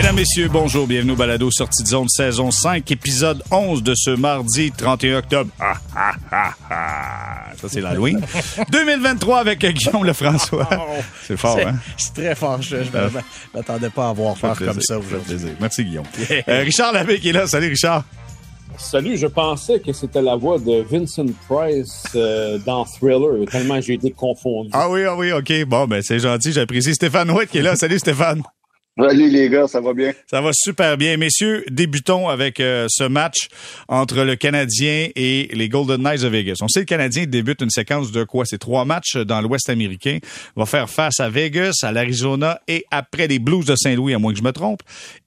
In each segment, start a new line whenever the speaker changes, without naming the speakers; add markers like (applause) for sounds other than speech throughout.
Mesdames, Messieurs, bonjour, bienvenue au Balado Sortie de zone saison 5, épisode 11 de ce mardi 31 octobre. Ah, ah, ah, ah. Ça, c'est l'Halloween. (laughs) 2023 avec Guillaume Lefrançois. C'est fort,
C'est-
hein?
C'est très fort. Je, je m'attendais pas à voir faire
Plaisir,
comme ça aujourd'hui.
plaisir. Merci, Guillaume. Euh, Richard Labbé qui est là. Salut, Richard.
Salut, je pensais que c'était la voix de Vincent Price euh, dans Thriller, tellement j'ai été confondu.
Ah oui, ah oui, OK. Bon, ben, c'est gentil, j'apprécie. Stéphane White qui est là. Salut, Stéphane.
Salut les gars, ça va bien?
Ça va super bien. Messieurs, débutons avec euh, ce match entre le Canadien et les Golden Knights de Vegas. On sait que le Canadien débute une séquence de quoi? C'est trois matchs dans l'Ouest américain. Va faire face à Vegas, à l'Arizona et après les Blues de Saint-Louis, à moins que je me trompe.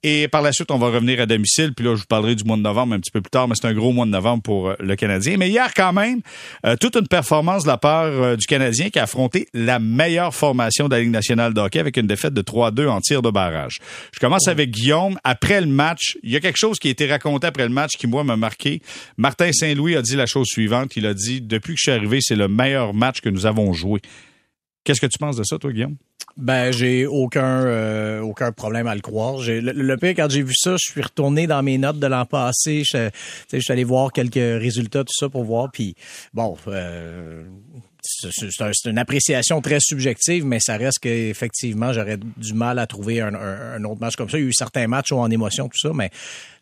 Et par la suite, on va revenir à domicile. Puis là, je vous parlerai du mois de novembre un petit peu plus tard, mais c'est un gros mois de novembre pour euh, le Canadien. Mais hier, quand même, euh, toute une performance de la part du Canadien qui a affronté la meilleure formation de la Ligue nationale de hockey avec une défaite de 3-2 en tir de barrage. Je commence avec Guillaume. Après le match, il y a quelque chose qui a été raconté après le match qui, moi, m'a marqué. Martin Saint-Louis a dit la chose suivante. Il a dit, depuis que je suis arrivé, c'est le meilleur match que nous avons joué. Qu'est-ce que tu penses de ça, toi, Guillaume?
Ben, j'ai aucun euh, aucun problème à le croire. Le, pire, quand j'ai vu ça, je suis retourné dans mes notes de l'an passé. Je suis allé voir quelques résultats, tout ça, pour voir. Puis, bon, euh, c'est, c'est un- c'est une appréciation très subjective, mais ça reste qu'effectivement, j'aurais du mal à trouver un, un- un autre match comme ça. Il y a eu certains matchs où en émotion, tout ça, mais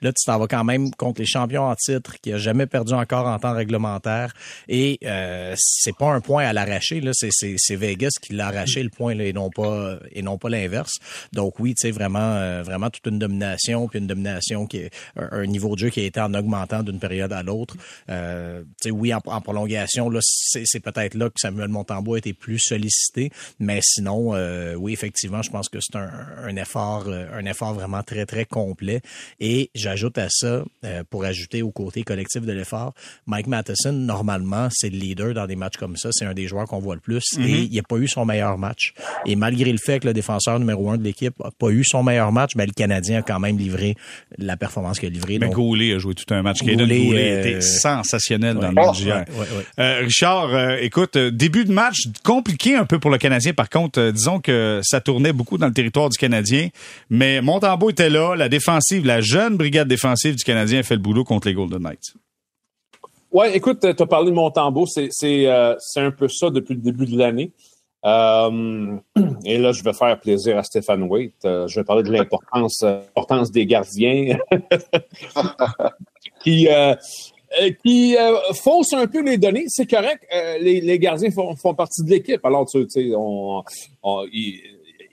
là, tu t'en vas quand même contre les champions en titre qui a jamais perdu encore en temps réglementaire. Et euh, c'est pas un point à l'arracher, là. C'est, Vegas qui l'a arraché le point, là, et non pas et non pas l'inverse. Donc oui, tu sais, vraiment, euh, vraiment toute une domination, puis une domination qui est un, niveau de jeu qui a été en augmentant d'une période à l'autre. Euh, tu sais, oui, en, en prolongation, là, c'est peut-être là que Samuel Montembois a été plus sollicité, mais sinon, euh, oui, effectivement, je pense que c'est un, un effort, euh, un effort vraiment très très complet. Et j'ajoute à ça, euh, pour ajouter au côté collectif de l'effort, Mike Matheson, normalement, c'est le leader dans des matchs comme ça. C'est un des joueurs qu'on voit le plus. Et il n'a pas eu son meilleur match. Et malgré le fait que le défenseur numéro un de l'équipe n'a pas eu son meilleur match, ben, le Canadien a quand même livré la performance qu'il a livrée.
Mais
Donc,
Goulet a joué tout un match.
Goulet, euh,
était sensationnel dans le match
ouais, ouais.
Euh, Richard, écoute, début de match compliqué un peu pour le Canadien. Par contre, euh, disons que ça tournait beaucoup dans le territoire du Canadien. Mais Montembeau était là. La défensive, la jeune brigade défensive du Canadien a fait le boulot contre les Golden Knights.
Ouais, écoute, tu as parlé de Montembeau, c'est euh, un peu ça depuis le début de l'année. Euh, (clears throat) et là, je vais faire plaisir à Stéphane Waite. Euh, je vais parler de l'importance euh, des gardiens (laughs) qui euh, euh, qui euh, faussent un peu les données. C'est correct, euh, les, les gardiens font, font partie de l'équipe. Alors, tu sais, on, on- ils,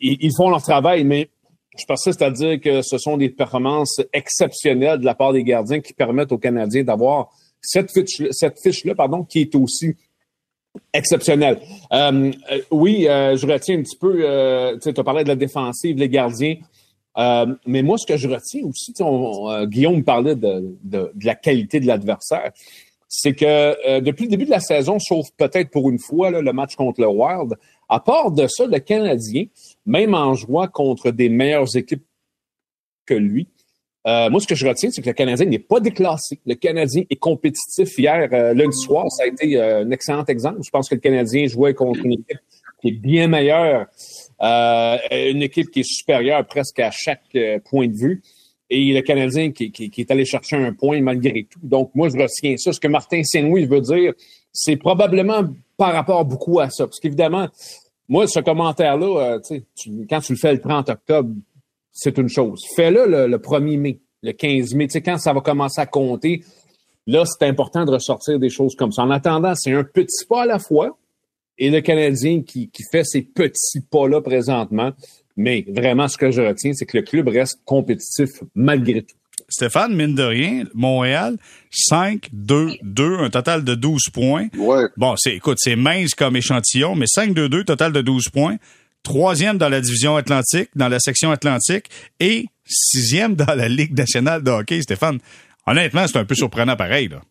ils- font leur travail, mais je persiste à dire que ce sont des performances exceptionnelles de la part des gardiens qui permettent aux Canadiens d'avoir cette fiche, cette fiche-là, pardon, qui est aussi exceptionnelle. Euh, euh, oui, euh, je retiens un petit peu, euh, tu as parlé de la défensive, les gardiens. Euh, mais moi, ce que je retiens aussi, on- on, euh, Guillaume parlait de, de, de la qualité de l'adversaire, c'est que euh, depuis le début de la saison, sauf peut-être pour une fois là, le match contre le Wild, à part de ça, le Canadien, même en jouant contre des meilleures équipes que lui, euh, moi, ce que je retiens, c'est que le Canadien n'est pas déclassé. Le Canadien est compétitif. Hier, euh, lundi soir, ça a été un excellent exemple. Je pense que le Canadien jouait contre une équipe qui est bien meilleure, euh, une équipe qui est supérieure presque à chaque euh, point de vue. Et le Canadien qui, est allé chercher un point malgré tout. Donc, moi, je retiens ça. Ce que Martin Saint-Louis veut dire, c'est probablement par rapport beaucoup à ça. Parce qu'évidemment, moi, ce commentaire-là, euh, quand tu le fais le 30 octobre, c'est une chose. Fais-le le, le 1er mai, le 15 mai. Tu sais, quand ça va commencer à compter, là, c'est important de ressortir des choses comme ça. En attendant, c'est un petit pas à la fois. Et le Canadien qui, qui fait ces petits pas-là présentement. Mais vraiment, ce que je retiens, c'est que le club reste compétitif malgré tout.
Stéphane, mine de rien, Montréal, 5-2-2, un total de 12 points.
Ouais.
Bon, c'est, écoute, c'est mince comme échantillon, mais 5-2-2, total de 12 points. Troisième dans la division Atlantique, dans la section Atlantique, et sixième dans la Ligue nationale de hockey, Stéphane. Honnêtement, c'est un peu surprenant pareil, là.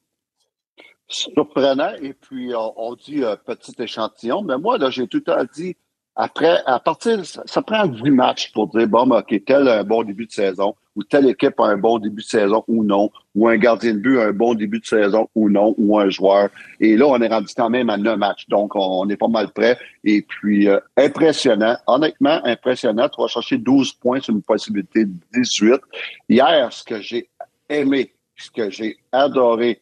Surprenant. Et puis, on, on dit euh, petit échantillon. Mais moi, là, j'ai tout temps dit, après, à partir, ça, ça prend 8 matchs pour dire, bon, ben, OK, tel un bon début de saison. ou telle équipe a un bon début de saison ou non, ou un gardien de but a un bon début de saison ou non, ou un joueur. Et là, on est rendu quand même à neuf matchs, donc on, est pas mal prêt. Et puis, euh, impressionnant, honnêtement impressionnant. Tu vas chercher 12 points sur une possibilité de 18. Hier, ce que j'ai aimé, ce que j'ai adoré,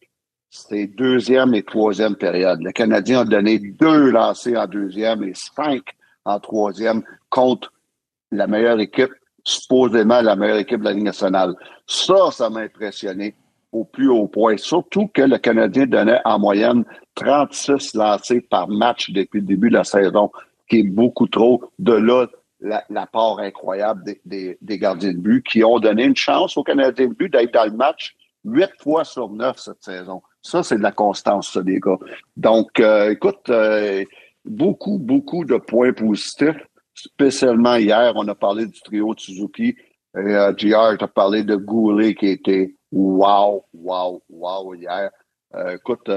c'était deuxième et troisième période. Le Canadien a donné deux lancés en deuxième et cinq en troisième contre la meilleure équipe, supposément la meilleure équipe de la Ligue nationale. Ça, ça m'a impressionné au plus haut point. Surtout que le Canadien donnait en moyenne 36 lancés par match depuis le début de la saison, qui est beaucoup trop. De là, la, part incroyable des, des, gardiens de but qui ont donné une chance aux Canadiens de but d'être dans le match huit fois sur neuf cette saison. Ça, c'est de la constance, ça, les gars. Donc, euh, écoute, euh, beaucoup, beaucoup de points positifs, spécialement hier. On a parlé du trio de Suzuki. Euh, JR, tu as parlé de Goulet qui était wow, wow, wow hier. Euh, écoute,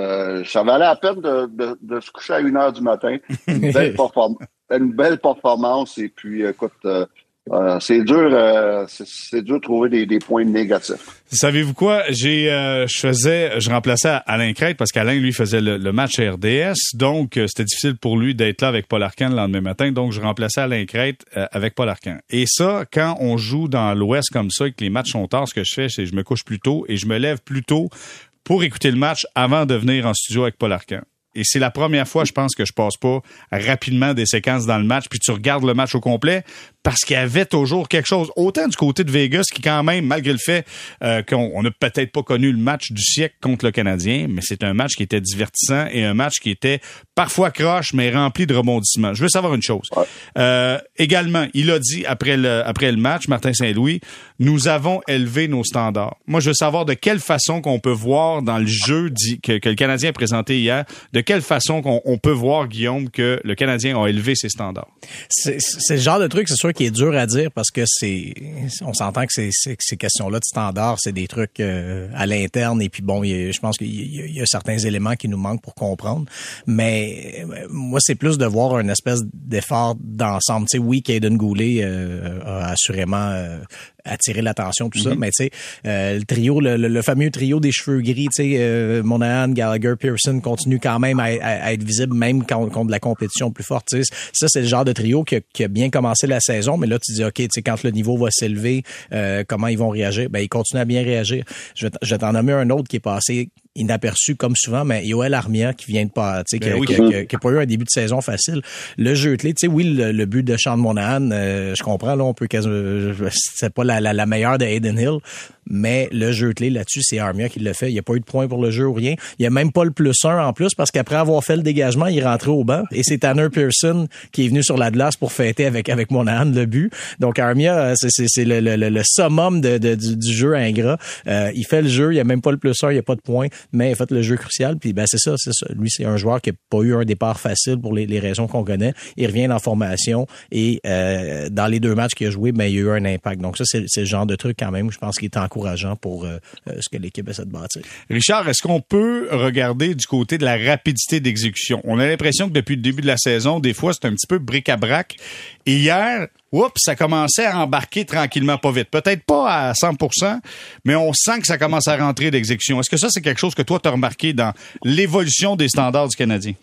ça valait la peine de, de, de, se coucher à une heure du matin. Une belle, (laughs) une belle performance. Et puis, écoute, euh, c'est dur, euh, c'est dur de trouver des, points négatifs.
Savez-vous quoi? J'ai, euh, je faisais, je remplaçais Alain Crête parce qu'Alain lui faisait le, match RDS, donc c'était difficile pour lui d'être là avec Paul Arcan le lendemain matin, donc je remplaçais Alain Crête avec Paul Arcan. Et ça, quand on joue dans l'Ouest comme ça et que les matchs sont tard, ce que je fais, c'est je me couche plus tôt et je me lève plus tôt pour écouter le match avant de venir en studio avec Paul Arcan. Et c'est la première fois, je pense, que je passe pas rapidement des séquences dans le match, puis tu regardes le match au complet, parce qu'il y avait toujours quelque chose. Autant du côté de Vegas, qui quand même, malgré le fait euh, qu'on n'a peut-être pas connu le match du siècle contre le Canadien, mais c'est un match qui était divertissant et un match qui était parfois croche, mais rempli de rebondissements. Je veux savoir une chose. Euh, également, il a dit après le, après le match, Martin Saint-Louis, nous avons élevé nos standards. Moi, je veux savoir de quelle façon qu'on peut voir dans le jeu que, que, le Canadien a présenté hier, de quelle façon qu'on peut voir, Guillaume, que le Canadien a élevé ses standards?
C'est le genre de truc, c'est sûr, qui est dur à dire parce que c'est, on s'entend que c'est ces questions-là de standards, c'est des trucs euh, à l'interne et puis bon, je pense qu'il y, a certains éléments qui nous manquent pour comprendre. Mais euh, moi, c'est plus de voir une espèce d'effort d'ensemble. Tu sais, oui, Caden Goulet euh, a assurément attirer l'attention, tout ça. Mhm. Mais tu sais, euh, le trio, le, fameux trio des cheveux gris, tu sais, euh, Monahan, Gallagher, Pearson continue quand même à, être visible, même quand, contre la compétition plus forte. Ça, c'est le genre de trio qui a, bien commencé la saison, mais là, tu dis, OK, tu sais, quand le niveau va s'élever, euh, comment ils vont réagir? Ben, ils continuent à bien réagir. Je vais t'en nommer un autre qui est passé inaperçu comme souvent, mais Yoel Armia qui vient de pas, tu sais, qui, ben qui, a pas eu un début de saison facile. Le jeu clé, tu sais, oui, le, but de Sean Monahan, euh, je comprends, là, on peut c'est pas la, la, meilleure de Aiden Hill, mais le jeu clé là-dessus, c'est Armia qui le fait. Il n'y a pas eu de point pour le jeu ou rien. Il n'y a même pas le plus un en plus parce qu'après avoir fait le dégagement, il est rentré au banc et c'est Tanner Pearson qui est venu sur la glace pour fêter avec avec Monahan le but. Donc Armia, c'est le, le, le, summum de, du, jeu ingrat. Euh, il fait le jeu, il n'y a même pas le plus un, il n'y a pas de point mais il a fait le jeu crucial. Puis ben c'est ça, c'est ça. Lui, c'est un joueur qui n'a pas eu un départ facile pour les, raisons qu'on connaît. Il revient en formation et euh, dans les deux matchs qu'il a joué, ben, il y a eu un impact. Donc ça, c'est, le genre de truc quand même, je pense qu'il est encourageant pour euh, euh, ce que l'équipe essaie de bâtir.
Richard, est-ce qu'on peut regarder du côté de la rapidité d'exécution? On a l'impression que depuis le début de la saison, des fois, c'est un petit peu bric-à-brac. Et hier, oups, ça commençait à embarquer tranquillement, pas vite. Peut-être pas à 100% mais on sent que ça commence à rentrer d'exécution. Est-ce que ça, c'est quelque chose que toi, tu as remarqué dans l'évolution des standards du Canadien?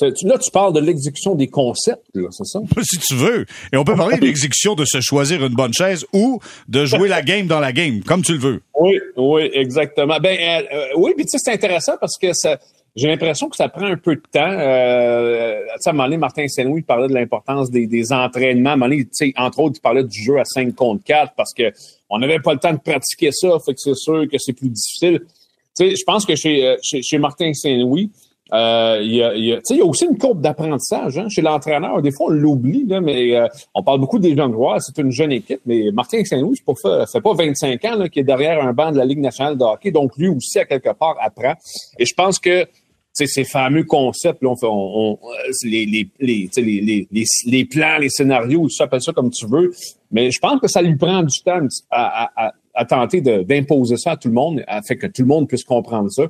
Là, tu parles de l'exécution des concepts, c'est ça? (laughs)
Si tu veux. Et on peut parler de l'exécution de se choisir une bonne chaise ou de jouer la game dans la game, comme tu le veux.
Oui, oui, exactement. Ben, euh, euh, oui, puis tu sais, c'est intéressant parce que ça, j'ai l'impression que ça prend un peu de temps. Euh, à un donné, Martin Saint-Louis parlait de l'importance des, des, entraînements. À un moment donné, entre autres, il parlait du jeu à 5 contre 4 parce que on n'avait pas le temps de pratiquer ça. Fait que c'est sûr que c'est plus difficile. sais, je pense que chez, euh, chez, chez Martin Saint-Louis, euh, il, y a, il, y il y a aussi une courbe d'apprentissage hein, chez l'entraîneur. Des fois, on l'oublie, mais euh, on parle beaucoup des jeunes. C'est une jeune équipe, mais Martin Saint-Louis, c'est pas, fait pas 25 ans qu'il est derrière un banc de la Ligue nationale de hockey. Donc, lui aussi, à quelque part, apprend. Et je pense que ces fameux concepts, là, on fait, on, les, les, les, les, les, les, plans, les scénarios, tu appelles ça comme tu veux. Mais je pense que ça lui prend du temps à, à, à tenter d'imposer ça à tout le monde, afin que tout le monde puisse comprendre ça.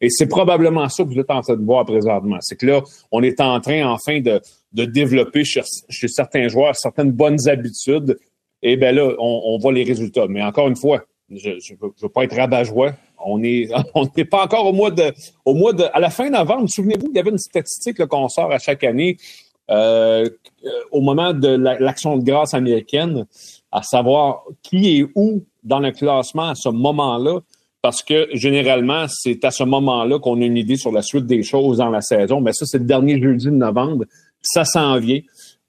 Et c'est probablement ça que vous êtes en train de voir présentement. C'est que là, on est en train enfin de, de développer chez, chez certains joueurs certaines bonnes habitudes et bien là, on, voit les résultats. Mais encore une fois, je ne veux, pas être rabat-joie. On n'est (laughs) on pas encore au mois de au mois de à la fin novembre. Souvenez-vous, il y avait une statistique qu'on sort à chaque année euh, au moment de l'action de grâce américaine, à savoir qui est où dans le classement à ce moment-là. Parce que généralement, c'est à ce moment-là qu'on a une idée sur la suite des choses dans la saison. Mais ça, c'est le dernier jeudi de novembre. Ça s'en vient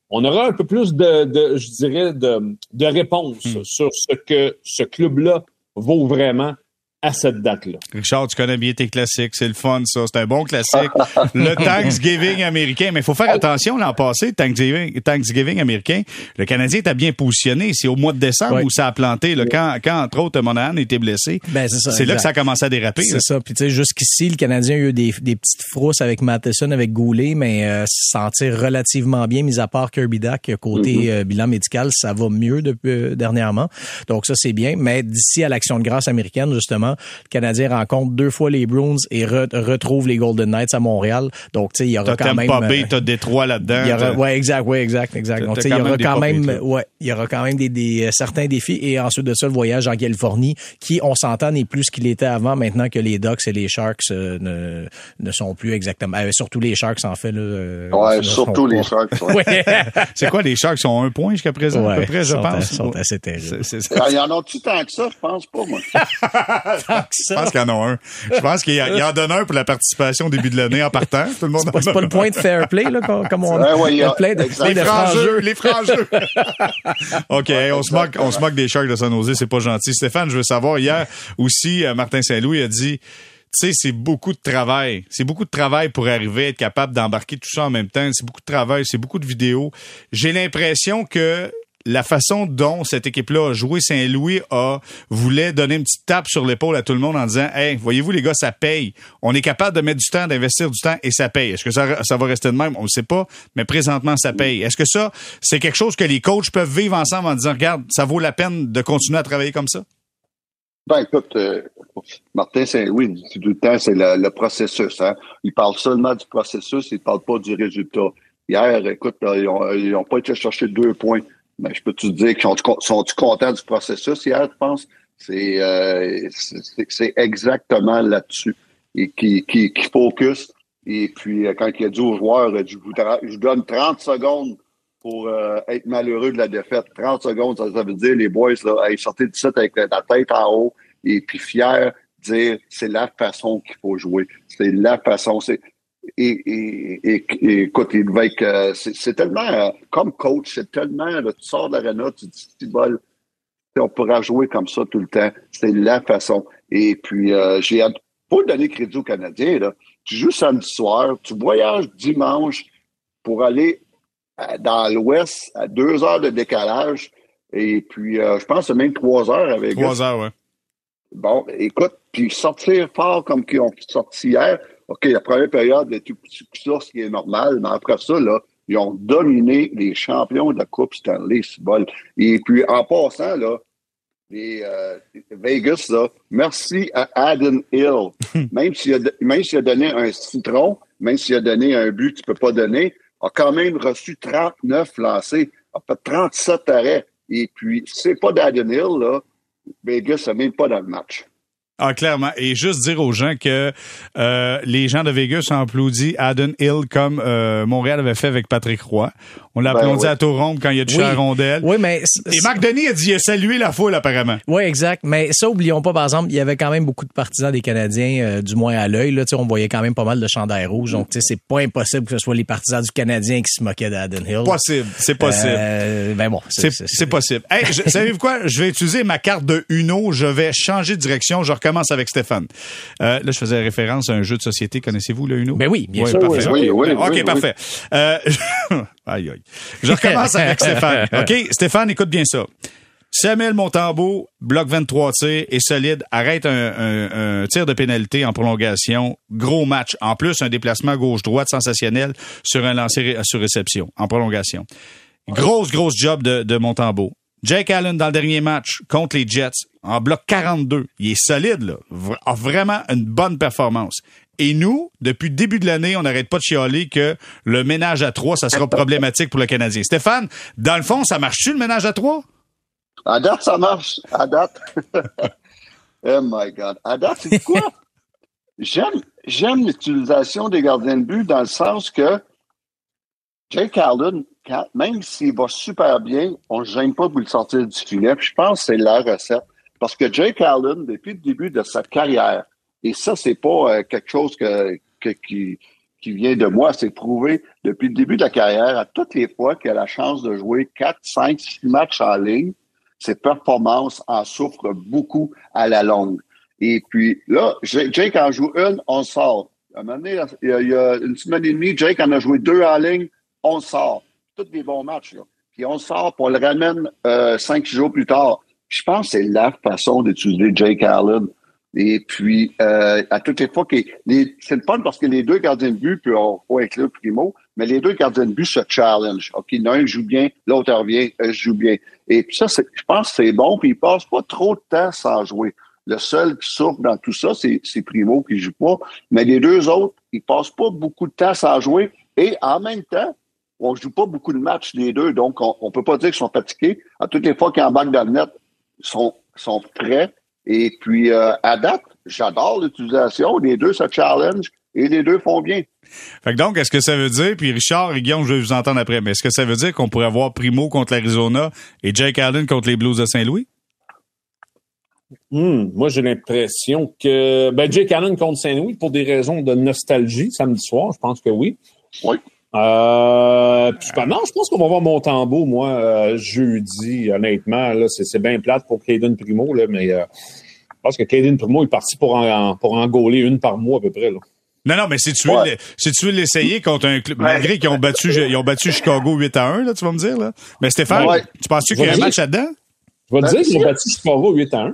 on aura un peu plus de, de je dirais, de, de réponses hmm. sur ce que ce club-là vaut vraiment à cette date-là.
Richard, tu connais bien tes classiques. C'est le fun, ça. C'est un bon classique. (laughs) le Thanksgiving américain. Mais il faut faire attention l'an passé, Thanksgiving, Thanksgiving américain. Le Canadien était bien positionné. C'est au mois de décembre où ça a planté. Là, quand, quand, entre autres, Monahan était blessé. Ben, c'est ça. C'est là que ça a commencé à déraper.
C'est ça. Puis, tu sais, jusqu'ici, le Canadien a eu des, des petites frousses avec Matheson, avec Goulet, mais euh, sentir relativement bien, mis à part Kirby Duck, côté mm-hmm. euh, bilan médical, ça va mieux depuis, euh, dernièrement. Donc, ça, c'est bien. Mais d'ici à l'action de grâce américaine, justement, le Canadien rencontre deux fois les Bruins et retrouve les Golden Knights à Montréal. Donc, tu sais, il y aura quand même...
Pas B, t'as Détroit là-dedans.
Il y aura, ouais, exact, ouais, exact, exact. Donc, il y aura quand même, ouais, il y aura quand même des, des, euh, certains défis. Et ensuite de ça, le voyage en Californie, qui, on s'entend, n'est plus ce qu'il était avant, maintenant que les Ducks et les Sharks euh, ne, ne sont plus exactement... Euh, surtout les Sharks, en fait. Là,
ouais, surtout les Sharks. Ouais. (laughs)
c'est quoi, les Sharks sont un point jusqu'à présent, à peu près, je pense?
Ils sont assez terribles.
Il y en a-tu tant que ça? Je pense pas, moi. (laughs) (laughs)
Je pense qu'il y en a un. Je pense qu'il y, en donne un pour la participation au début de l'année en partant. Tout le monde
c'est pas, le point de fair play, là, comme on
ouais, ouais, a,
plein de, les frangeux, les frangeux. (laughs) OK, on se moque, on se moque des Sharks de San Jose, c'est pas gentil. Stéphane, je veux savoir, hier aussi, euh, Martin Saint-Louis a dit, tu sais, c'est beaucoup de travail. C'est beaucoup de travail pour arriver à être capable d'embarquer tout ça en même temps. C'est beaucoup de travail, c'est beaucoup de vidéos. J'ai l'impression que la façon dont cette équipe-là a joué, Saint-Louis a voulait donner une petite tape sur l'épaule à tout le monde en disant Hey, voyez-vous, les gars, ça paye. On est capable de mettre du temps, d'investir du temps et ça paye. Est-ce que ça, va rester de même? On ne sait pas, mais présentement, ça paye. Est-ce que ça, c'est quelque chose que les coachs peuvent vivre ensemble en disant Regarde, ça vaut la peine de continuer à travailler comme ça?
Ben, écoute, euh, Martin Saint-Louis, tout le temps, c'est le, processus. Hein? Il parle seulement du processus, il ne parle pas du résultat. Hier, écoute, ils n'ont pas été chercher deux points ben, je peux te dire qu'ils sont, tu contents du processus hier, je pense? Euh, c'est c'est exactement là-dessus. Et qui, qui, qui focus. Et puis, euh, quand il a dit aux joueurs, je vous, je donne 30 secondes pour euh, être malheureux de la défaite. 30 secondes, ça, veut dire, les boys, là, ils sortaient du set avec la tête en haut et puis fiers, dire c'est la façon qu'il faut jouer. C'est la façon. C'est et, et, et, écoute, il va être, c'est tellement, euh, comme coach, c'est tellement, là, tu sors de l'arena, tu dis, bol, on pourra jouer comme ça tout le temps. C'est la façon. Et puis, euh, j'ai pas donner crédit aux Canadiens, là. Tu joues samedi soir, tu voyages dimanche pour aller euh, dans l'Ouest à deux heures de décalage. Et puis, euh, je pense que même trois heures avec
Trois heures, ouais.
Bon, écoute, puis sortir fort comme qu'ils ont sorti hier, OK, la première période était tout ça, ce qui est normal, mais après ça, là, ils ont dominé les champions de la Coupe Stanley, bol. Et puis, en passant, là, les euh, Vegas, là, merci à Adam Hill. (laughs) même s'il a, même s'il a donné un citron, même s'il a donné un but tu peux pas donner, a quand même reçu 39 lancés, a fait 37 arrêts. Et puis, c'est pas d'Adam Hill, là, Vegas n'a même pas dans le match.
Ah, clairement. Et juste dire aux gens que euh, les gens de Vegas ont applaudi Adam Hill comme euh, Montréal avait fait avec Patrick Roy. On l'a ben applaudi à Toronto quand il a touché oui. rondelle.
Oui, mais...
Et Marc Denis a dit il a salué la foule, apparemment.
Oui, exact. Mais ça, oublions pas, par exemple, il y avait quand même beaucoup de partisans des Canadiens, euh, du moins à l'œil. Là, on voyait quand même pas mal de chandails rouges. Donc, c'est pas impossible que ce soit les partisans du Canadien qui se moquaient d'Adam Hill.
Possible. C'est possible.
Euh, ben bon.
C'est possible. Hey, (laughs) savez-vous quoi? Je vais utiliser ma carte de Uno. Je vais changer de direction. Je recommence avec Stéphane. Euh, là, je faisais référence à un jeu de société. Connaissez-vous le Uno?
Ben oui, bien
oui,
sûr.
Parfait.
Oui, oui,
OK, parfait. (laughs) Aïe, aïe. Je recommence avec (laughs) Stéphane. OK? Stéphane, écoute bien ça. Samuel Montambeau, bloc 23 tirs, est solide, arrête un, tir de pénalité en prolongation. Gros match. En plus, un déplacement gauche-droite sensationnel sur un lancer sur réception en prolongation. Grosse, grosse job de, de Montembeau. Jake Allen dans le dernier match contre les Jets en bloc 42. Il est solide, là. A vraiment une bonne performance. Et nous, depuis le début de l'année, on n'arrête pas de chialer que le ménage à trois, ça sera (laughs) problématique pour le Canadien. Stéphane, dans le fond, ça marche-tu le ménage à trois?
À date, ça marche. À date. (laughs) oh my God. À date, c'est quoi? (laughs) j'aime, j'aime l'utilisation des gardiens de but dans le sens que Jake Allen, même s'il va super bien, on ne gêne pas pour le sortir du filet. je pense que c'est la recette. Parce que Jake Allen, depuis le début de sa carrière, et ça, c'est pas euh, quelque chose que, qui, qui vient de moi, c'est prouvé depuis le début de la carrière, à toutes les fois qu'il a la chance de jouer 4, 5, 6 matchs en ligne, ses performances en souffrent beaucoup à la longue. Et puis là, Jake en joue une, on sort. À un moment donné, il y a une semaine et demie, Jake en a joué deux en ligne, on sort. Tous des bons matchs, là. Puis on sort, pour le ramène euh, cinq jours plus tard. Je pense que c'est la façon d'utiliser Jake Allen. Et puis, euh, à toutes les fois que c'est le fun parce que les deux gardiens de but, puis on va inclure Primo, mais les deux gardiens de but se challenge. OK, l'un joue bien, l'autre revient, euh, joue bien. Et puis ça, je pense que c'est bon, puis il passe pas trop de temps sans jouer. Le seul qui souffre dans tout ça, c'est Primo qui joue pas. Mais les deux autres, ils passent pas beaucoup de temps sans jouer. Et en même temps, on joue pas beaucoup de matchs les deux, donc on, on peut pas dire qu'ils sont fatigués. À toutes les fois qu'ils embarquent dans le net, ils sont, sont prêts. Et puis, euh, à date, j'adore l'utilisation. Les deux se challenge et les deux font bien.
Fait que donc, est-ce que ça veut dire, puis Richard et Guillaume, je vais vous entendre après, mais est-ce que ça veut dire qu'on pourrait avoir Primo contre l'Arizona et Jake Allen contre les Blues de Saint-Louis?
Hmm, moi, j'ai l'impression que ben, Jake Allen contre Saint-Louis, pour des raisons de nostalgie, samedi soir, je pense que oui.
Oui.
Euh, puis, non, je pense qu'on va voir Montembeau, moi, euh, jeudi, honnêtement. Là, c'est, bien plate pour Caden Primo, là, mais euh, je pense que Caden Primo est parti pour en, pour en gauler une par mois à peu près. Là.
Non, non, mais si tu veux, si tu veux l'essayer contre un club, malgré qu'ils ont battu, ils ont battu Chicago 8 à 1, là, tu vas me dire, là. Mais Stéphane, tu penses-tu qu'il y a un match là-dedans?
Je vais te dire qu'ils ont battu Chicago 8 à 1.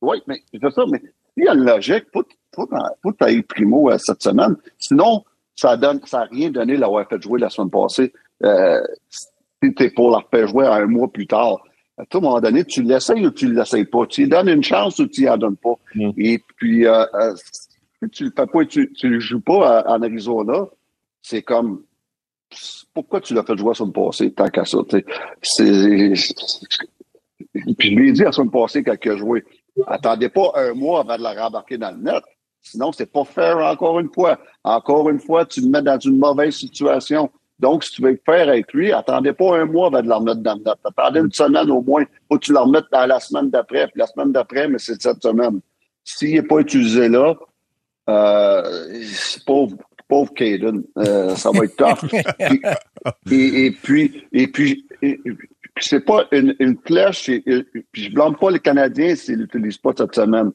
Oui, mais c'est ça, mais il y a une logique. Faut, faut, Primo euh, cette semaine. Sinon, ça donne, ça n'a rien donné l'avoir fait jouer la semaine passée. Euh, si t'es pour la jouer un mois plus tard, à tout moment donné, tu l'essayes ou tu ne l'essayes pas. Tu lui donnes une chance ou tu n'y en donnes pas. Mm. Et puis, euh, euh, si tu le fais pas et tu ne le joues pas en Arizona, c'est comme pourquoi tu l'as fait jouer la semaine passée, tant qu'à ça. C'est. Puis je lui ai dit la semaine passée quand il a joué. Attendez pas un mois avant de la rembarquer dans le net. Sinon, c'est pas faire encore une fois. Encore une fois, tu le mets dans une mauvaise situation. Donc, si tu veux le faire avec lui, attendez pas un mois avant de la remettre dans le. Attendez une semaine au moins. Faut que tu la remettes dans la semaine d'après. Puis la semaine d'après, mais c'est cette semaine. S'il n'est pas utilisé là, euh, pauvre, pauvre Caden, euh, ça va être tough. (laughs) et, puis, et puis, c'est pas une, une flèche. Et, puis je blâme pas les Canadiens s'ils l'utilisent pas cette semaine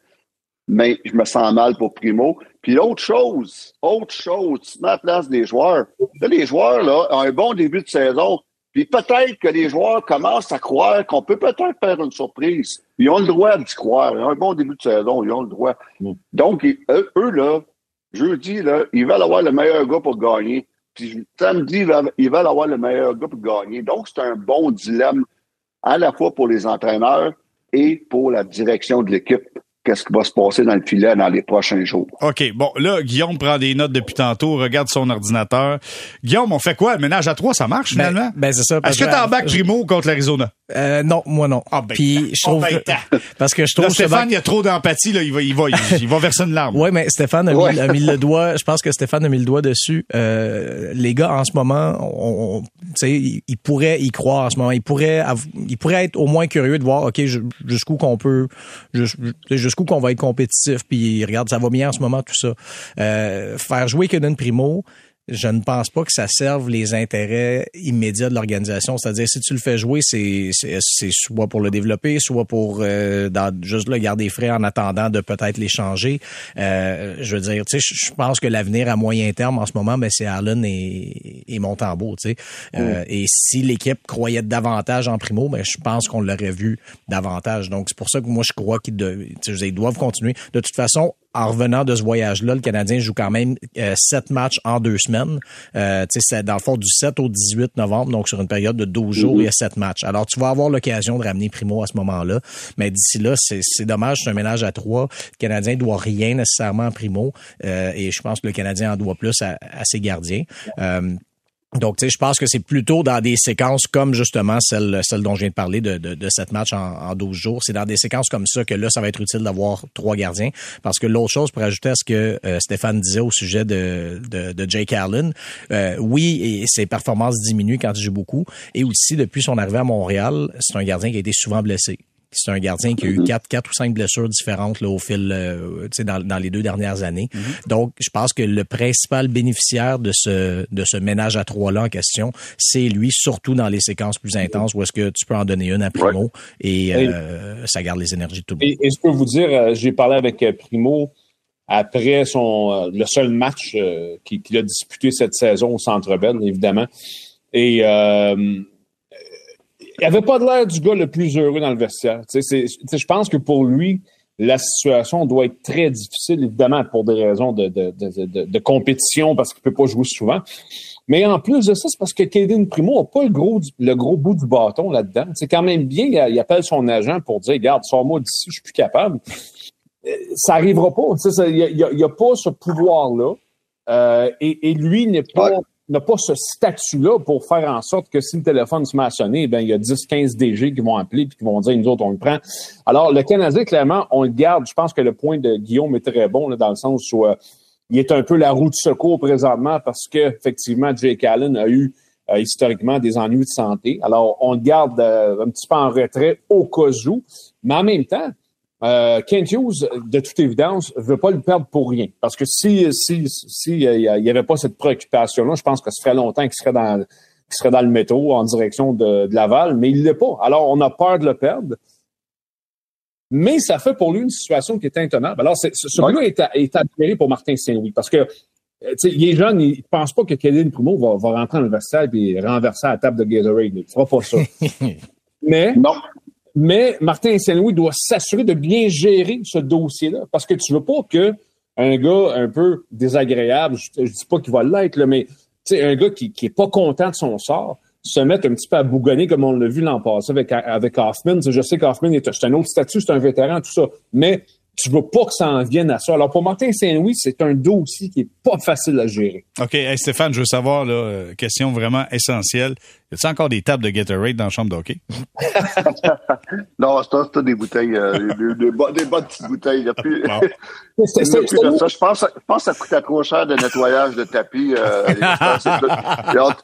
mais je me sens mal pour Primo. Puis autre chose, autre chose, tu mets à la place des joueurs. Là, les joueurs là, ont un bon début de saison. Puis peut-être que les joueurs commencent à croire qu'on peut peut-être faire une surprise. Ils ont le droit d'y croire. Ils ont un bon début de saison, ils ont le droit. Mm. Donc, eux, eux, là, jeudi, là, ils veulent avoir le meilleur gars pour gagner. Puis samedi, ils veulent avoir le meilleur gars pour gagner. Donc, c'est un bon dilemme à la fois pour les entraîneurs et pour la direction de l'équipe qu'est-ce qui va se passer dans le filet dans les prochains jours.
OK. Bon, là, Guillaume prend des notes depuis tantôt, regarde son ordinateur. Guillaume, on fait quoi? Le ménage à trois, ça marche ben, finalement?
Ben, c'est ça.
Est-ce que t'es en bac primo contre l'Arizona?
Euh, non, moi non.
Ah, ben, Puis je trouve ben, (laughs)
parce que je trouve
là, Stéphane, il y a trop d'empathie là, il va il va il, va verser une larme.
Oui, mais Stéphane a, mis, a, mis, le (laughs) doigt, je pense que Stéphane a mis le doigt dessus. Euh, les gars en ce moment, on, tu sais, ils, pourraient y croire en ce moment, ils pourraient ils pourraient être au moins curieux de voir OK, jusqu'où qu'on peut jusqu'où qu'on va être compétitif puis regarde, ça va bien en ce moment tout ça. Euh, faire jouer Kenan Primo, je ne pense pas que ça serve les intérêts immédiats de l'organisation. C'est-à-dire, si tu le fais jouer, c'est soit pour le développer, soit pour euh, juste le garder frais en attendant de peut-être les changer. Euh, je veux dire, tu sais, je pense que l'avenir à moyen terme en ce moment, ben, c'est Allen et, et Montembeau. Tu sais. Euh, mm. et si l'équipe croyait davantage en Primo, ben, je pense qu'on l'aurait vu davantage. Donc, c'est pour ça que moi, je crois qu'ils doivent continuer. De toute façon, en revenant de ce voyage-là, le Canadien joue quand même euh, sept matchs en deux semaines. Euh, c'est dans le fond du 7 au 18 novembre, donc sur une période de 12 jours, il y a sept matchs. Alors, tu vas avoir l'occasion de ramener Primo à ce moment-là. Mais d'ici là, c'est dommage, c'est un ménage à trois. Le Canadien doit rien nécessairement à Primo. Euh, et je pense que le Canadien en doit plus à, ses gardiens. Euh, Donc, tu sais, je pense que c'est plutôt dans des séquences comme justement celle, celle dont je viens de parler de, de, cette match en, en 12 jours. C'est dans des séquences comme ça que là, ça va être utile d'avoir trois gardiens. Parce que l'autre chose, pour ajouter à ce que euh, Stéphane disait au sujet de, de, de Jake Allen, euh, oui, et ses performances diminuent quand il joue beaucoup. Et aussi, depuis son arrivée à Montréal, c'est un gardien qui a été souvent blessé. C'est un gardien qui a eu mm-hmm. quatre, quatre ou cinq blessures différentes là, au fil, euh, dans, dans les deux dernières années. Mm-hmm. Donc, je pense que le principal bénéficiaire de ce, de ce ménage à trois-là en question, c'est lui, surtout dans les séquences plus intenses où est-ce que tu peux en donner une à Primo et euh, ça garde les énergies de tout le monde.
Et, je peux vous dire, euh, j'ai parlé avec Primo après son le seul match qu'il a disputé cette saison au Centre Bell, évidemment. Et il avait pas l'air du gars le plus heureux dans le vestiaire. Je pense que pour lui, la situation doit être très difficile, évidemment, pour des raisons de, de, de, de compétition, parce qu'il peut pas jouer souvent. Mais en plus de ça, c'est parce que Kevin Primo n'a pas le gros, le gros bout du bâton là-dedans. C'est quand même bien, il, appelle son agent pour dire, regarde, sors-moi d'ici, je suis plus capable. Euh, ça arrivera pas. Il n'y a, a, pas ce pouvoir-là. Euh, et, et, lui n'est pas n'a pas ce statut-là pour faire en sorte que si le téléphone se met à sonner, ben, il y a 10, 15 DG qui vont appeler puis qui vont dire, nous autres, on le prend. Alors, le Canadien, clairement, on le garde. Je pense que le point de Guillaume est très bon, là, dans le sens où euh, il est un peu la roue de secours présentement parce que, effectivement, Jake Allen a eu euh, historiquement des ennuis de santé. Alors, on le garde euh, un petit peu en retrait au cas où. Mais en même temps, euh, Kent Hughes, de toute évidence, veut pas le perdre pour rien. Parce que si si si euh, y avait pas cette préoccupation-là, je pense que ça ferait longtemps qu'il serait dans qu'il serait dans le métro en direction de, Laval, mais il l'est pas. Alors on a peur de le perdre. Mais ça fait pour lui une situation qui est intenable. Alors, ce gars est, est admiré pour Martin Saint-Louis parce que euh, il est jeune, il ne pense pas que Kevin Primo va, va rentrer dans le vestiaire et renverser la table de Gatorade. Il ne fera pas ça. (laughs) mais non. Mais Martin Saint-Louis doit s'assurer de bien gérer ce dossier-là parce que tu veux pas que un gars un peu désagréable, je, dis pas qu'il va l'être, mais un gars qui, qui est pas content de son sort, se mette un petit peu à bougonner comme on l'a vu l'an passé avec, avec Hoffman. Je sais qu'Hoffman est, est un autre statut, c'est un vétéran, tout ça. Mais tu veux pas que ça en vienne à ça. Alors, pour Martin Saint-Louis, c'est un dossier qui est pas facile à gérer.
OK. Stéphane, je veux savoir, là, euh, question vraiment essentielle. Y a-t-il encore des tables de Gatorade dans la chambre d'hockey? (laughs)
non, c'est des bouteilles, euh, des, des, des, bonnes petites bouteilles. Il n'y a plus, (laughs) c'est, c'est, plus de ça. Je pense, je pense que ça coûtait trop cher de nettoyage de tapis. Euh,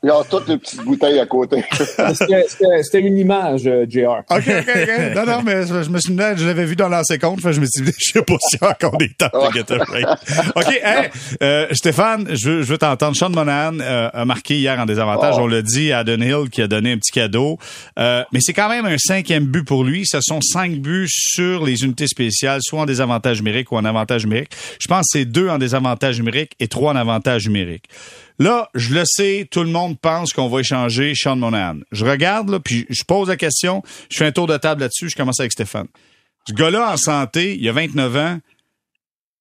ils, ont, toutes les petites bouteilles à côté. (laughs)
c'était, une image, euh, JR.
OK, OK, OK. Non, non, mais je, me suis je l'avais vu dans l'ancien compte. je me suis dit, je sais pas s'il y a encore des tables de Gatorade. OK, hey, euh, Stéphane, je veux, je veux t'entendre. Sean Monahan euh, a marqué hier en désavantage. Oh. On l'a dit à Hill qui a donné un petit cadeau. Euh, mais c'est quand même un cinquième but pour lui. Ce sont cinq buts sur les unités spéciales, soit en désavantage numérique ou en avantage numérique. Je pense que c'est deux en désavantage numérique et trois en avantage numérique. Là, je le sais, tout le monde pense qu'on va échanger Sean Monahan. Je regarde, là, puis je pose la question, je fais un tour de table là-dessus, je commence avec Stéphane. Ce gars-là en santé, il a 29 ans,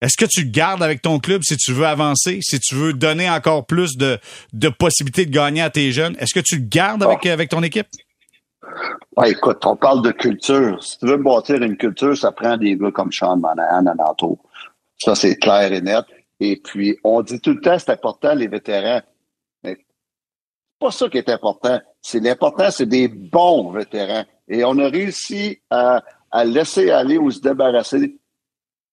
est-ce que tu gardes avec ton club si tu veux avancer, si tu veux donner encore plus de, de possibilités de gagner à tes jeunes? Est-ce que tu le gardes avec, ah. avec ton équipe?
Ah, écoute, on parle de culture. Si tu veux bâtir une culture, ça prend des gars comme Sean Monahan en entour. Ça, c'est clair et net. Et puis, on dit tout le temps, c'est important, les vétérans. Mais c'est pas ça qui est important. C'est l'important, c'est des bons vétérans. Et on a réussi à, à laisser aller ou se débarrasser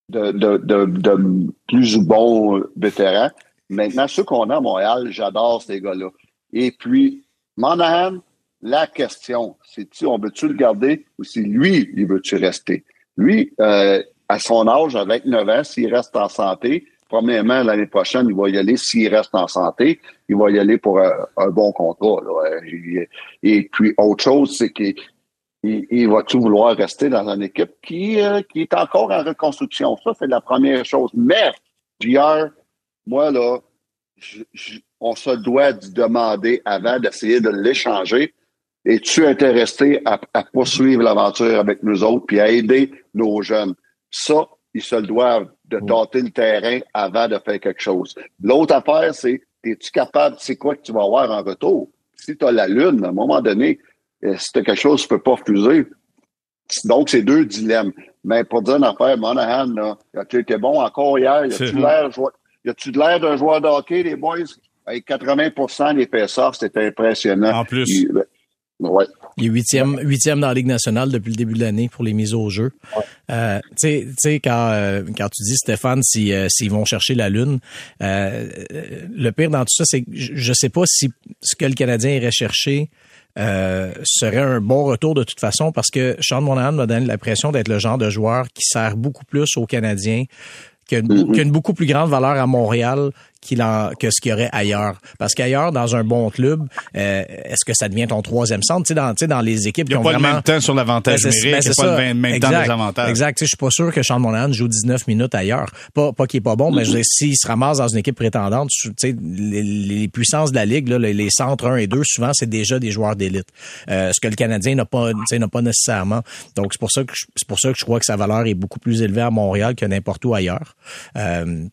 de, de, de, de plus bons vétérans. Maintenant, ceux qu'on a à Montréal, j'adore ces gars-là. Et puis, Monahan, la question, c'est tu on veut-tu le garder ou si lui, il veut-tu rester? Lui, euh, à son âge, à 29 ans, s'il reste en santé, premièrement, l'année prochaine, il va y aller, s'il reste en santé, il va y aller pour un, bon contrat. Et puis, autre chose, c'est qu'il il, va tout vouloir rester dans une équipe qui, euh, qui est encore en reconstruction? Ça, c'est la première chose. Mais, JR, moi, là, on se doit de demander avant d'essayer de l'échanger. Es-tu intéressé à, poursuivre l'aventure avec nous autres puis à aider nos jeunes? Ça, ils se doivent de mm. tâter le terrain avant de faire quelque chose. L'autre affaire, c'est es-tu capable, c'est quoi que tu vas avoir en retour? Si tu as la lune, à un moment donné, c'était quelque chose que tu peux pas refuser. Donc, c'est deux dilemmes. Mais pour dire une affaire, Monahan, là, tu été bon encore hier. Y a-tu l'air, y a-tu de l'air d'un joueur de hockey, les boys? Avec 80% d'épaisseur, c'était impressionnant.
En plus.
Il, ben, ouais.
Il est huitième, huitième dans la Ligue nationale depuis le début de l'année pour les mises au jeu. Euh, tu sais, quand, euh, quand tu dis, Stéphane, s'ils euh, s'ils vont chercher la Lune, euh, le pire dans tout ça, c'est que je sais pas si ce que le Canadien irait chercher euh, serait un bon retour de toute façon parce que Sean Monahan m'a donné l'impression d'être le genre de joueur qui sert beaucoup plus aux Canadiens qui a, une,
Mhm.
qui a une beaucoup plus grande valeur à Montréal qu'il en, que ce qu'il y aurait ailleurs. Parce qu'ailleurs, dans un bon club, euh, est-ce que ça devient ton troisième centre? Tu sais, dans, tu sais, dans les équipes
Il n'y
qui
a
ont
pas le même temps sur l'avantage
Ben, c'est-
numérique,
ben, c'est
pas le
ça.
même, même temps
Exact.
des avantages.
Exact. Tu sais, Je suis pas sûr que Sean Monahan joue 19 minutes ailleurs. Pas, pas qu'il est pas bon, mais je veux dire, s'il se ramasse dans une équipe prétendante, tu sais, les, les puissances de la Ligue, là, les, les centres 1 et 2, souvent, c'est déjà des joueurs d'élite. Euh, ce que le Canadien n'a pas, tu sais, n'a pas nécessairement. Donc, c'est pour ça que je- c'est pour ça que je crois que sa valeur est beaucoup plus élevée à Montréal que n'importe où ailleurs. Euh,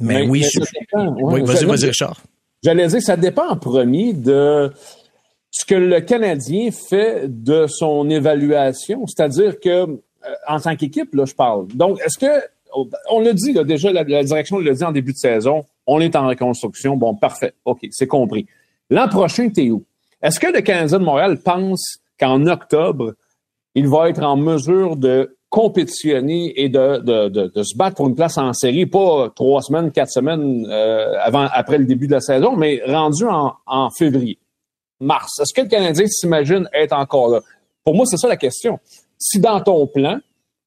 mais, oui, je,
dépend. Ouais,
oui, vas-y, vas-y, Richard.
J'allais dire, ça dépend en premier de ce que le Canadien fait de son évaluation. C'est-à-dire que, euh, en tant qu'équipe, là, je parle. Donc, est-ce que, on l'a dit, là, déjà, la, la direction l'a dit en début de saison, on est en reconstruction. Bon, parfait. OK, c'est compris. L'an prochain, t'es où? Est-ce que le Canadien de Montréal pense qu'en octobre, il va être en mesure de compétitionner et de, de, de, de se battre pour une place en série, pas trois semaines, quatre semaines euh, avant, après le début de la saison, mais rendu en, en février, mars. Est-ce que le Canadien s'imagine être encore là? Pour moi, c'est ça la question. Si dans ton plan,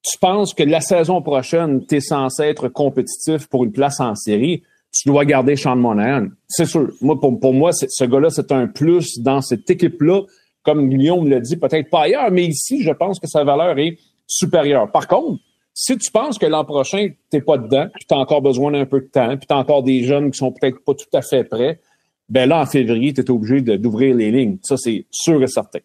tu penses que la saison prochaine, tu es censé être compétitif pour une place en série, tu dois garder Sean Monahan. C'est sûr. Moi, pour, pour moi, ce gars-là, c'est un plus dans cette équipe-là. Comme Guillaume l'a dit, peut-être pas ailleurs, mais ici, je pense que sa valeur est supérieure. Par contre, si tu penses que l'an prochain, t'es pas dedans, puis tu as encore besoin d'un peu de temps, puis tu as encore des jeunes qui sont peut-être pas tout à fait prêts, ben là, en février, tu es obligé d'ouvrir les lignes. Ça, c'est sûr et certain.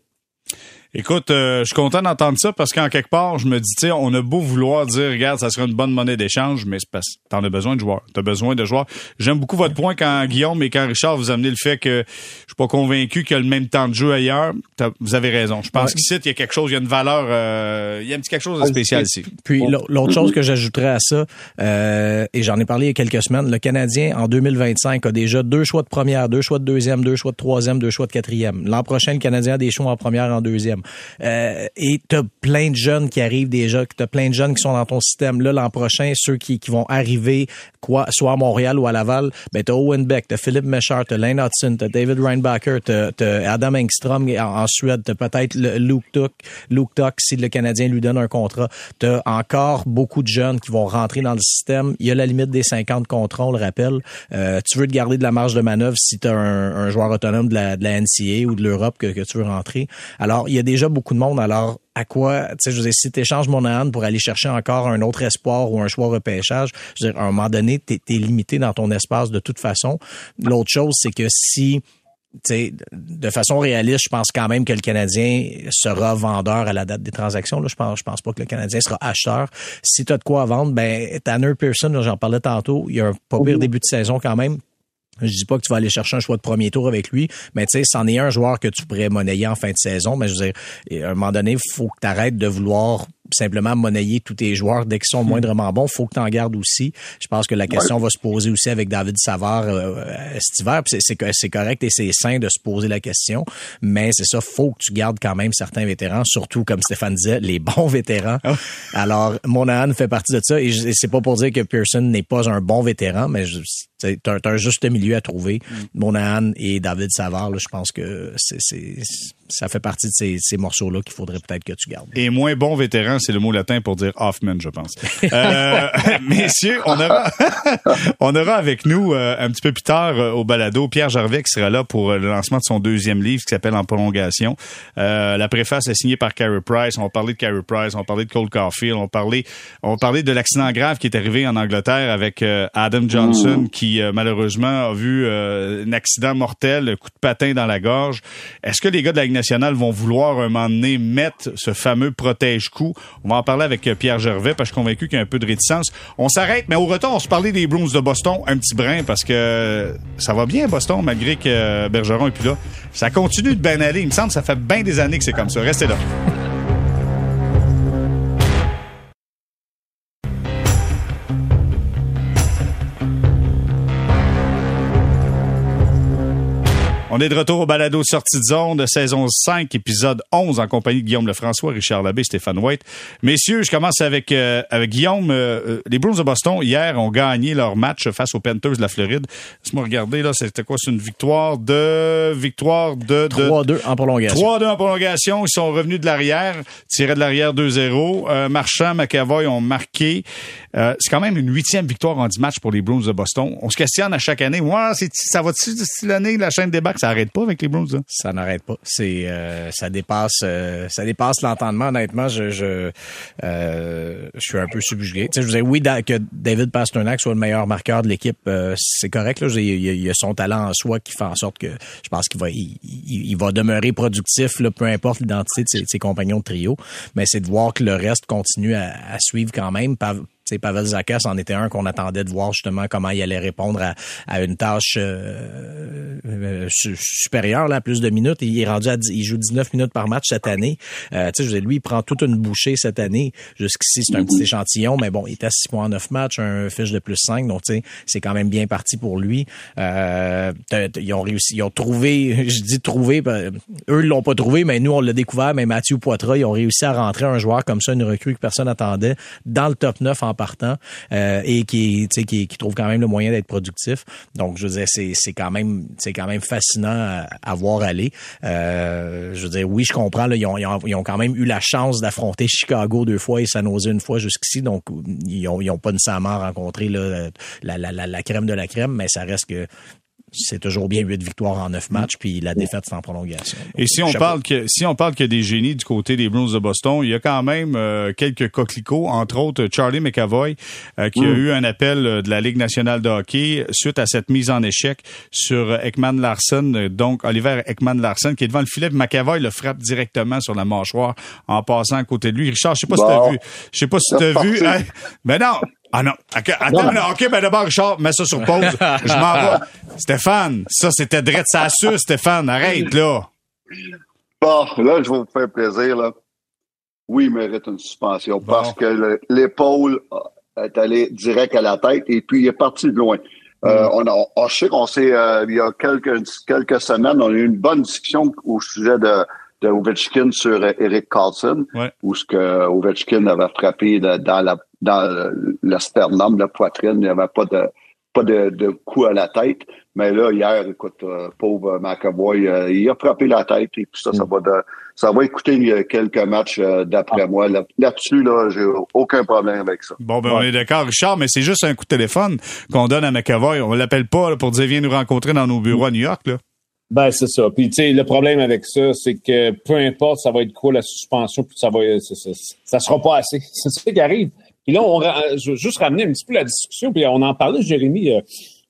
Écoute, euh, je suis content d'entendre ça parce qu'en quelque part, je me dis, tu on a beau vouloir dire, regarde, ça sera une bonne monnaie d'échange, mais c'est parce que t'en as besoin de joueurs. T'as besoin de joueurs. J'aime beaucoup votre point quand Guillaume et quand Richard vous amenez le fait que je suis pas convaincu qu'il y a le même temps de jeu ailleurs. Vous avez raison. Je pense
Ouais.
qu'ici, il y a quelque chose, il y a une valeur, euh, il y a un petit quelque chose de spécial ici.
Puis l'au- l'autre chose que j'ajouterais à ça, euh, et j'en ai parlé il y a quelques semaines, le Canadien en 2025 a déjà deux choix de première, deux choix de deuxième, deux choix de troisième, deux choix de quatrième. L'an prochain, le Canadien a des choix en première, en deuxième. Euh, et t'as plein de jeunes qui arrivent déjà, t'as plein de jeunes qui sont dans ton système. Là, l'an prochain, ceux qui, qui vont arriver, quoi, soit à Montréal ou à Laval, ben t'as Owen Beck, t'as Philippe Méchard, t'as Lane Hudson, t'as David Reinbacher, t'as, t'as Adam Engstrom en, Suède, t'as peut-être le- Luke Tuck, Luke Tuck si le Canadien lui donne un contrat. T'as encore beaucoup de jeunes qui vont rentrer dans le système. Il y a la limite des 50 contrats, on le rappelle. Euh, tu veux te garder de la marge de manœuvre si t'as un, un joueur autonome de la, de la NCA ou de l'Europe que, que tu veux rentrer. Alors, il y a déjà beaucoup de monde. Alors, à quoi, tu sais, je veux dire, si tu échanges Monahan pour aller chercher encore un autre espoir ou un choix repêchage, je veux dire, à un moment donné, tu es, limité dans ton espace de toute façon. L'autre chose, c'est que si tu sais, de façon réaliste, je pense quand même que le Canadien sera vendeur à la date des transactions. Là, je pense, je pense pas que le Canadien sera acheteur. Si tu as de quoi vendre, ben Tanner Pearson, j'en parlais tantôt, il y a un pas pire début de saison quand même. Je dis pas que tu vas aller chercher un choix de premier tour avec lui, mais tu sais, c'en est un joueur que tu pourrais monnayer en fin de saison. Mais je veux dire, à un moment donné, il faut que tu arrêtes de vouloir simplement monnayer tous tes joueurs dès qu'ils sont moindrement bons. faut que tu en gardes aussi. Je pense que la question
Ouais.
va se poser aussi avec David Savard euh, cet hiver. C'est, c'est, c'est correct et c'est sain de se poser la question, mais c'est ça, faut que tu gardes quand même certains vétérans, surtout comme Stéphane disait, les bons vétérans. Alors, Monahan fait partie de ça et c'est pas pour dire que Pearson n'est pas un bon vétéran, mais c'est un, un juste milieu à trouver. Monahan et David Savard, là, je pense que c'est, c'est, ça fait partie de ces, ces morceaux-là qu'il faudrait peut-être que tu gardes.
Et moins bon vétéran, c'est le mot latin pour dire Hoffman, je pense. Euh, (laughs) messieurs, on aura, (laughs) on aura avec nous euh, un petit peu plus tard euh, au balado Pierre Gervais qui sera là pour euh, le lancement de son deuxième livre qui s'appelle En prolongation. Euh, la préface est signée par Carey Price. On va parler de Carey Price, on va parler de Cole Caulfield, on va parler, on va parler de l'accident grave qui est arrivé en Angleterre avec euh, Adam Johnson qui euh, malheureusement a vu euh, un accident mortel, un coup de patin dans la gorge. Est-ce que les gars de la vont vouloir un moment donné mettre ce fameux protège-coup? On va en parler avec euh, Pierre Gervais parce que je suis convaincu qu'il y a un peu de réticence. On s'arrête, mais au retour, on se parlait des Bruins de Boston un petit brin parce que ça va bien Boston malgré que euh, Bergeron est plus là. Ça continue de bien aller. Il me semble que ça fait bien des années que c'est comme ça. Restez là. On est de retour au balado sortie de zone de saison 5, épisode 11, en compagnie de Guillaume Lefrançois, Richard Labbé, Stéphane White. Messieurs, je commence avec, euh, avec Guillaume. Euh, euh, les Bruins de Boston, hier, ont gagné leur match face aux Panthers de la Floride. Laisse-moi regarder, là, c'était quoi? C'est une victoire de... Victoire de... de
3-2 en prolongation.
3-2 en prolongation. Ils sont revenus de l'arrière, tirés de l'arrière 2-0. Marchand, McAvoy ont marqué. c'est quand même une huitième victoire en 10 matchs pour les Bruins de Boston. On se questionne à chaque année, ouais, ça va-tu l'année, la chaîne des bacs, ça arrête pas avec les Bruins? Hein?
Ça n'arrête pas. C'est, euh, ça dépasse, euh, ça dépasse l'entendement. Honnêtement, je, je, euh, je suis un peu subjugué. Tu sais, je vous disais, oui, que David Pasternak soit le meilleur marqueur de l'équipe, c'est correct. Là, il, y a son talent en soi qui fait en sorte que je pense qu'il va, il, va demeurer productif, là, peu importe l'identité de ses, compagnons de trio. Mais c'est de voir que le reste continue à suivre quand même. Pavel Zakas en était un qu'on attendait de voir justement comment il allait répondre à, une tâche euh, euh, supérieure, là, plus de minutes. Il est rendu à il joue 19 minutes par match cette année. Euh, tu sais, lui, il prend toute une bouchée cette année. Jusqu'ici, c'est un petit échantillon, mais bon, il est à 6 points en 9 matchs, un fiche de plus 5, donc tu sais, c'est quand même bien parti pour lui. ils ont réussi, ils ont trouvé, (laughs) je dis trouvé, ben, eux l'ont pas trouvé, mais nous on l'a découvert, mais Mathieu Poitras, ils ont réussi à rentrer un joueur comme ça, une recrue que personne n'attendait, dans le top 9 en partant euh, et qui, qui, qui trouve quand même le moyen d'être productif. Donc, je veux dire, c'est, quand même c'est quand même fascinant à, voir aller. Euh, je veux dire, oui, je comprends. Là, ils, ont, ils, ont, quand même eu la chance d'affronter Chicago deux fois et San Jose une fois jusqu'ici. Donc, ils ont, ils ont pas nécessairement rencontré là, la, la, la, la crème de la crème, mais ça reste que c'est toujours bien huit victoires en neuf matchs, puis la défaite c'est en prolongation.
Et si on parle que si on parle qu'il y a des génies du côté des Blues de Boston, il y a quand même euh, quelques coquelicots, entre autres Charlie McAvoy, euh, qui a mm. eu un appel euh, de la Ligue nationale de hockey suite à cette mise en échec sur Ekman Larson, donc Oliver Ekman Larson, qui est devant le filet, McAvoy le frappe directement sur la mâchoire en passant à côté de lui. Richard, je sais pas si tu as vu, je sais pas si tu as vu, hein? mais non, ah non. attends, non. OK, ben d'abord, Richard, mets ça sur pause. Je m'en vais. (laughs) Stéphane, ça, c'était drette ça suce, Stéphane. Arrête, là.
Bon, là, je vais vous faire plaisir, là. Oui, il mérite une suspension parce que l'épaule est allée direct à la tête et puis il est parti de loin. Euh, mm. on, a, on, je sais qu'on s'est, euh, il y a quelques, quelques semaines, on a eu une bonne discussion au sujet de, de Ovechkin sur Eric Carlson, où ce que Ovechkin avait frappé dans la dans le sternum, la poitrine, il n'y avait pas de pas de, de, coup à la tête. Mais là, hier, écoute, euh, pauvre McAvoy, euh, il a frappé la tête et puis ça, ça mm. va de, ça va écouter quelques matchs euh, d'après ah. moi. Là-dessus, là, j'ai aucun problème avec ça.
Bon, ben, on est d'accord, Richard, mais c'est juste un coup de téléphone qu'on donne à McAvoy. On l'appelle pas pour dire viens nous rencontrer dans nos bureaux à New York, là.
Ben, c'est ça. Puis, tu sais, le problème avec ça, c'est que peu importe, ça va être quoi la suspension, puis ça va, ça, ça, ça sera pas assez. (laughs) C'est ça qui arrive. Puis là, on, je veux juste ramener un petit peu la discussion, puis on en parlait, Jérémy, euh,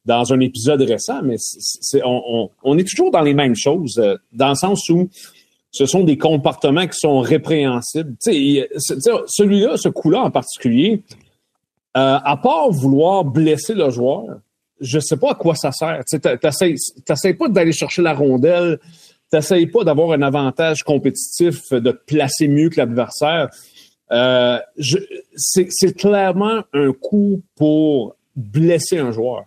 dans un épisode récent, mais c'est, on, on, est toujours dans les mêmes choses, euh, dans le sens où ce sont des comportements qui sont répréhensibles. Celui-là, ce coup-là en particulier, euh, à part vouloir blesser le joueur, je sais pas à quoi ça sert. Tu n'essayes pas d'aller chercher la rondelle, tu n'essayes pas d'avoir un avantage compétitif, de te placer mieux que l'adversaire. Euh, c'est clairement un coup pour blesser un joueur.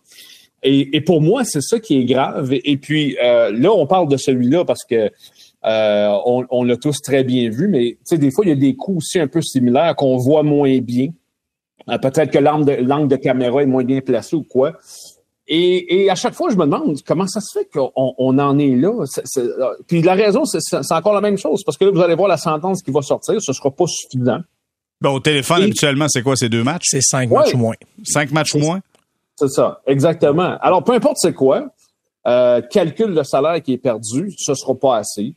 Et, et pour moi, c'est ça qui est grave. Et, puis euh, là, on parle de celui-là parce que euh, on, on l'a tous très bien vu, mais des fois, il y a des coups aussi un peu similaires qu'on voit moins bien. Euh, peut-être que l'angle de, de, caméra est moins bien placé ou quoi. Et, et, à chaque fois, je me demande comment ça se fait qu'on on en est là. puis la raison, c'est encore la même chose, parce que là, vous allez voir la sentence qui va sortir, ce sera pas suffisant.
Ben, au téléphone, habituellement, c'est quoi, ces deux matchs?
C'est cinq matchs ou moins.
Cinq matchs ou moins?
C'est ça, exactement. Alors, peu importe c'est quoi, euh, calcule le salaire qui est perdu, ce sera pas assez.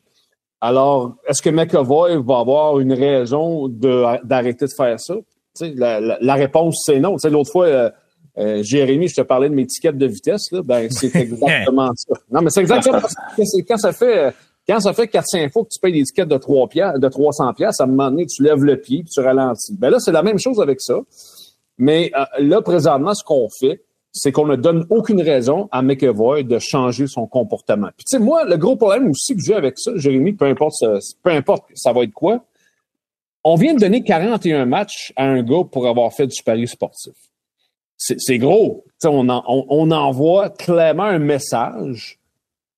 Alors, est-ce que McAvoy va avoir une raison d'arrêter de, faire ça? La, la, la, réponse, c'est non. L'autre fois, euh, euh, Jérémy, je te parlais de mes tickets de vitesse, là, ben, c'est (laughs) exactement ça. Non, mais c'est exactement ça. Quand ça fait quand ça fait 4-5 fois que tu payes des tickets de 3 piastres, de 300 pièces, à un moment donné, tu lèves le pied puis tu ralentis. Ben là, c'est la même chose avec ça. Mais euh, là, présentement, ce qu'on fait, c'est qu'on ne donne aucune raison à McEvoy de changer son comportement. Puis tu sais, moi, le gros problème aussi que j'ai avec ça, Jérémy, peu importe, peu importe ça va être quoi, on vient de donner 41 matchs à un gars pour avoir fait du pari sportif. C'est gros. On envoie clairement un message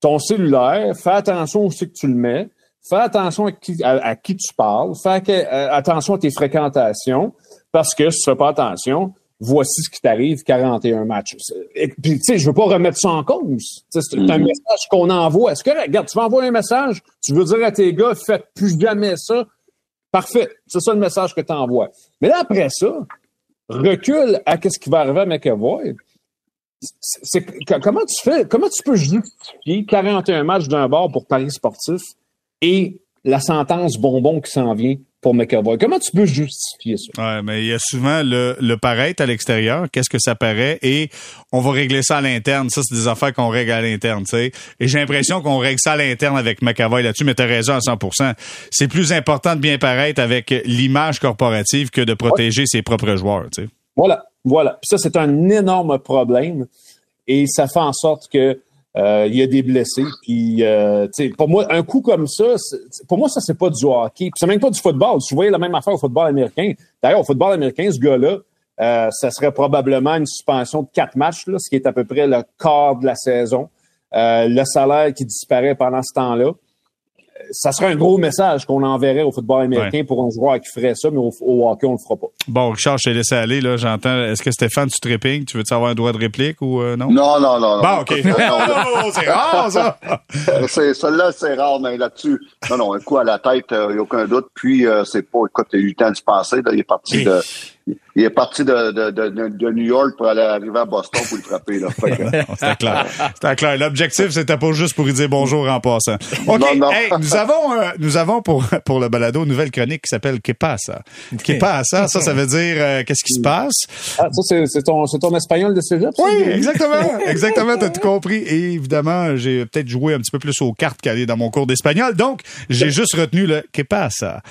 ton cellulaire, fais attention aussi que tu le mets, fais attention à qui, à, qui tu parles, fais euh, attention à tes fréquentations, parce que si tu fais pas attention, voici ce qui t'arrive, 41 matchs. Et puis, tu sais, je veux pas remettre ça en cause. C'est un mm-hmm. message qu'on envoie. Est-ce que, regarde, tu vas envoyer un message, tu veux dire à tes gars, faites plus jamais ça. Parfait. C'est ça le message que tu envoies. Mais là, après ça, recule à ce qui va arriver à McAvoy. C'est, comment tu fais, comment tu peux justifier 41 matchs d'un bord pour Paris sportif et la sentence bonbon qui s'en vient pour McAvoy? Comment tu peux justifier ça?
Ouais, mais il y a souvent le, le paraître à l'extérieur, qu'est-ce que ça paraît, et on va régler ça à l'interne. Ça, c'est des affaires qu'on règle à l'interne, tu sais. Et j'ai l'impression qu'on règle ça à l'interne avec McAvoy là-dessus, mais t'as raison à 100% C'est plus important de bien paraître avec l'image corporative que de protéger ses propres joueurs, tu sais.
Voilà, voilà. Puis ça, c'est un énorme problème. Et ça fait en sorte que euh, il y a des blessés. Puis, euh, pour moi, un coup comme ça, pour moi, ça, c'est pas du hockey. Puis, c'est même pas du football. Tu voyais la même affaire au football américain. D'ailleurs, au football américain, ce gars-là, euh, ça serait probablement une suspension de quatre matchs, là, ce qui est à peu près le quart de la saison. le salaire qui disparaît pendant ce temps-là ça serait un gros message qu'on enverrait au football américain pour un joueur qui ferait ça, mais au, hockey, on le fera pas.
Bon, Richard, je t'ai laissé aller, là, j'entends. Est-ce que Stéphane, tu tripping? Tu veux-tu avoir un droit de réplique ou euh, non?
Non, non, non.
Bon, OK. (laughs) (laughs) Oh, c'est rare, ça!
Celle-là, c'est rare, mais là-dessus, non, non, un coup à la tête, il euh, n'y a aucun doute. Puis, euh, c'est pas, écoute, il a eu le temps de se passer, là, il est parti de il est parti de, de, de, de, New York pour aller arriver à Boston pour le frapper. Là.
c'était clair. C'était clair. L'objectif, c'était pas juste pour lui dire bonjour en passant. OK. Hey, nous avons, euh, nous avons pour, pour le balado une nouvelle chronique qui s'appelle Que pasa? Que pasa? Ça, ça veut dire euh, qu'est-ce qui se passe?
Ah, ça, c'est ton, ton espagnol de cégep?
Oui, exactement. exactement. T'as tout compris. Et évidemment, j'ai peut-être joué un petit peu plus aux cartes qu'aller dans mon cours d'espagnol. Donc, j'ai juste retenu le Que pasa?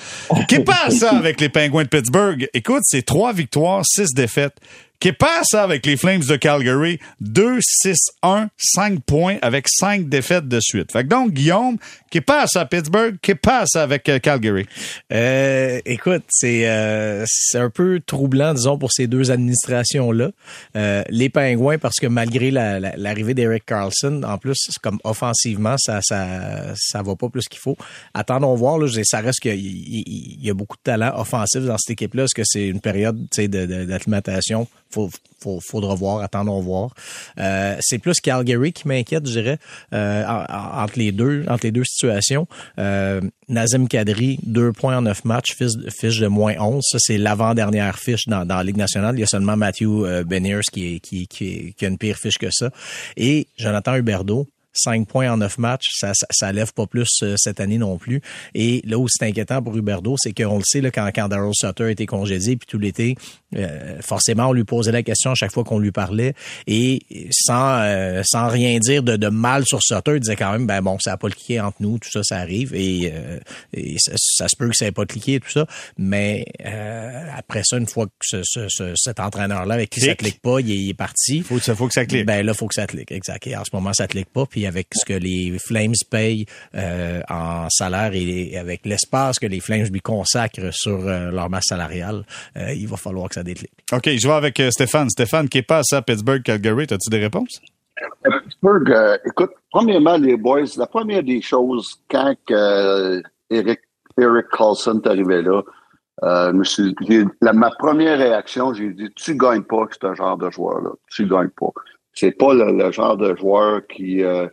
Que (laughs) pasa avec les Pingouins de Pittsburgh? Écoute, c'est trois victoires, six défaites. Qui passe avec les Flames de Calgary? 2-6-1, 5 points avec 5 défaites de suite. Fait que donc, Guillaume, qui passe à Pittsburgh, qui passe avec euh, Calgary?
Euh, écoute, c'est euh, un peu troublant, disons, pour ces deux administrations-là. Euh, les Pingouins, parce que malgré l'arrivée la, d'Eric Carlson, en plus, comme offensivement, ça ça ça va pas plus qu'il faut. Attendons voir. Là, ça reste qu'il y, y, a beaucoup de talent offensif dans cette équipe-là. Est-ce que c'est une période d'acclimatation? Faut, faut, faudra voir, attendons voir. Euh, c'est plus Calgary qui m'inquiète, je dirais, euh, entre les deux, entre les deux situations. Euh, Nazem Kadri, deux points en neuf matchs, fiche, de moins 11. Ça, c'est l'avant-dernière fiche dans, dans la Ligue nationale. Il y a seulement Matthew euh, Beniers qui, qui, qui, qui a une pire fiche que ça. Et Jonathan Huberdeau, 5 points en 9 matchs, ça, ça, lève pas plus euh, cette année non plus. Et là où c'est inquiétant pour Huberdo, c'est qu'on le sait, là, quand, quand Daryl Sutter a été congédié, puis tout l'été, euh, forcément, on lui posait la question à chaque fois qu'on lui parlait. Et sans, euh, sans rien dire de, de, mal sur Sutter, il disait quand même, ben bon, ça n'a pas cliqué entre nous, tout ça, ça arrive. Et, et ça, se peut que ça n'ait pas cliqué, tout ça. Mais après ça, une fois que ce, ce, cet entraîneur-là, avec qui ça clique pas, il est, parti.
Faut, faut que ça clique.
Ben là, faut que ça clique, exact. Et en ce moment, ça clique pas. Puis avec ce que les Flames payent euh, en salaire et avec l'espace que les Flames lui consacrent sur euh, leur masse salariale, euh, il va falloir que ça déclique.
OK, je vais avec Stéphane. Stéphane, qui est pas à Pittsburgh, Calgary, as-tu des réponses?
Pittsburgh, écoute, premièrement, les boys, la première des choses, quand Eric, Eric Carlson est arrivé là, ma première réaction, j'ai dit, tu gagnes pas ce genre de joueur-là. Tu gagnes pas c'est pas le, genre de joueur qui, euh,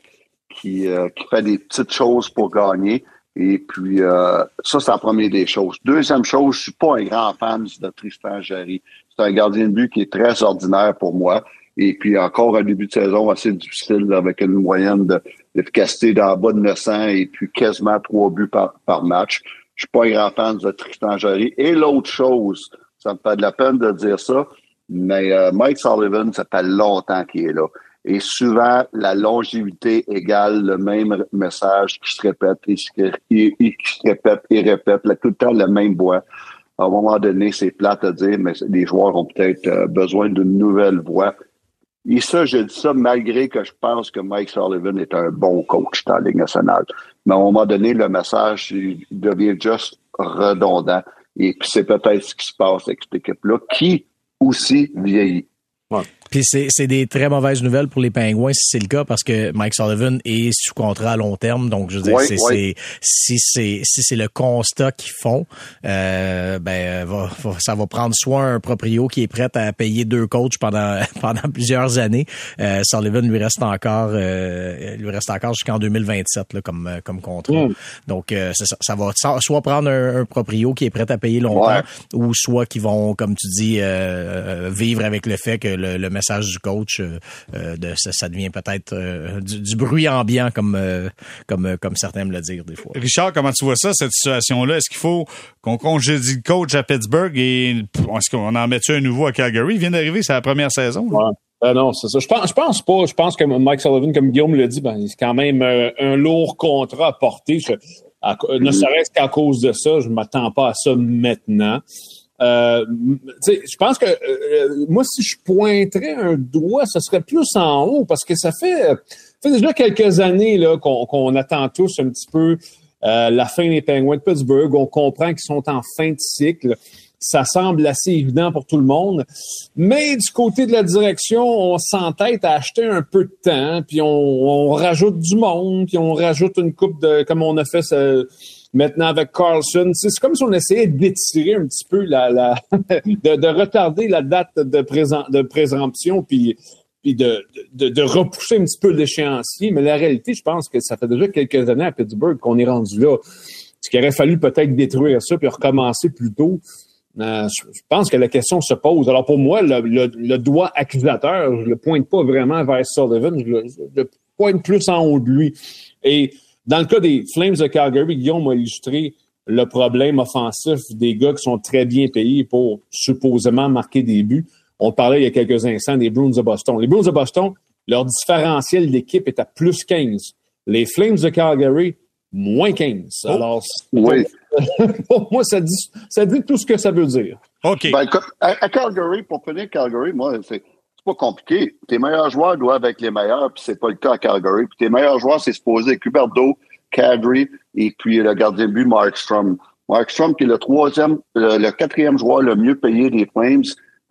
qui, euh, qui fait des petites choses pour gagner. Et puis, euh, ça, c'est la première des choses. Deuxième chose, je suis pas un grand fan de Tristan Jarry. C'est un gardien de but qui est très ordinaire pour moi. Et puis, encore un début de saison assez difficile avec une moyenne d'efficacité d'en bas de 900 et puis quasiment trois buts par, par match. Je suis pas un grand fan de Tristan Jarry. Et l'autre chose, ça me fait de la peine de dire ça, mais euh, Mike Sullivan, ça fait longtemps qu'il est là. Et souvent, la longévité égale le même message qui se répète et, qui se répète et répète, tout le temps le même voix. À un moment donné, c'est plate à dire, mais les joueurs ont peut-être euh, besoin d'une nouvelle voix. Et ça, je dis ça malgré que je pense que Mike Sullivan est un bon coach dans la Ligue nationale. Mais à un moment donné, le message devient juste redondant. Et c'est peut-être ce qui se passe avec cette équipe-là, qui aussi vieillit.
Puis c'est, c'est des très mauvaises nouvelles pour les Pingouins si c'est le cas parce que Mike Sullivan est sous contrat à long terme. Donc, je veux dire,
Oui,
c'est,
oui.
si c'est, si c'est le constat qu'ils font, euh, ben, va- va- ça va prendre soit un proprio qui est prêt à payer deux coachs pendant, (laughs) pendant plusieurs années. Euh, Sullivan lui reste encore, euh, lui reste encore jusqu'en 2027, là, comme, euh, comme contrat.
Mm.
Donc, euh, ça, ça va so- soit prendre un, un proprio qui est prêt à payer longtemps
Ouais.
ou soit qui vont, comme tu dis, euh, euh, vivre avec le fait que le, le message du coach, euh, euh, de, ça, ça devient peut-être euh, du, du bruit ambiant, comme, euh, comme, comme certains me le dire des fois.
Richard, comment tu vois ça, cette situation-là? Est-ce qu'il faut qu'on congédie le coach à Pittsburgh et est-ce qu'on en met un nouveau à Calgary? Il vient d'arriver, c'est la première saison. là.
Ouais. Non, c'est ça. Je pense, je pense pas. Je pense que Mike Sullivan, comme Guillaume l'a dit, ben, c'est quand même euh, un lourd contrat à porter. Je- à- ne serait-ce qu'à cause de ça, je m'attends pas à ça maintenant. Euh, je pense que euh, moi, si je pointerais un doigt, ce serait plus en haut parce que ça fait, fait déjà quelques années là, qu'on qu'on attend tous un petit peu euh, la fin des Penguins de Pittsburgh. On comprend qu'ils sont en fin de cycle. Ça semble assez évident pour tout le monde. Mais du côté de la direction, on s'entête à acheter un peu de temps, puis on, on rajoute du monde, puis on rajoute une coupe de, comme on a fait ce- maintenant avec Carlson. C'est comme si on essayait d'étirer un petit peu la, la (laughs) de, de retarder la date de, présent, de présomption, puis puis de, de, de repousser un petit peu l'échéancier. Mais la réalité, je pense que ça fait déjà quelques années à Pittsburgh qu'on est rendu là. Ce qu'il aurait fallu peut-être détruire ça puis recommencer plus tôt? Euh, je je pense que la question se pose. Alors pour moi, le, le- le doigt accusateur, je le pointe pas vraiment vers Sullivan, je le, je le pointe plus en haut de lui. Et dans le cas des Flames de Calgary, Guillaume a illustré le problème offensif des gars qui sont très bien payés pour supposément marquer des buts. On parlait il y a quelques instants des Bruins de Boston. Les Bruins de Boston, leur différentiel d'équipe est à plus 15. Les Flames de Calgary, moins 15. Alors, c'est-
Oui. (laughs)
pour moi, ça dit, ça dit tout ce que ça veut dire.
OK.
Ben, écoute, à, à Calgary, pour finir Calgary, moi, c'est c'est pas compliqué. Tes meilleurs joueurs doivent être les meilleurs, puis c'est pas le cas à Calgary. Puis tes meilleurs joueurs, c'est supposé être Huberdeau, Kadri et puis le gardien de but Markstrom. Markstrom qui est le troisième, le, le quatrième joueur le mieux payé des Flames.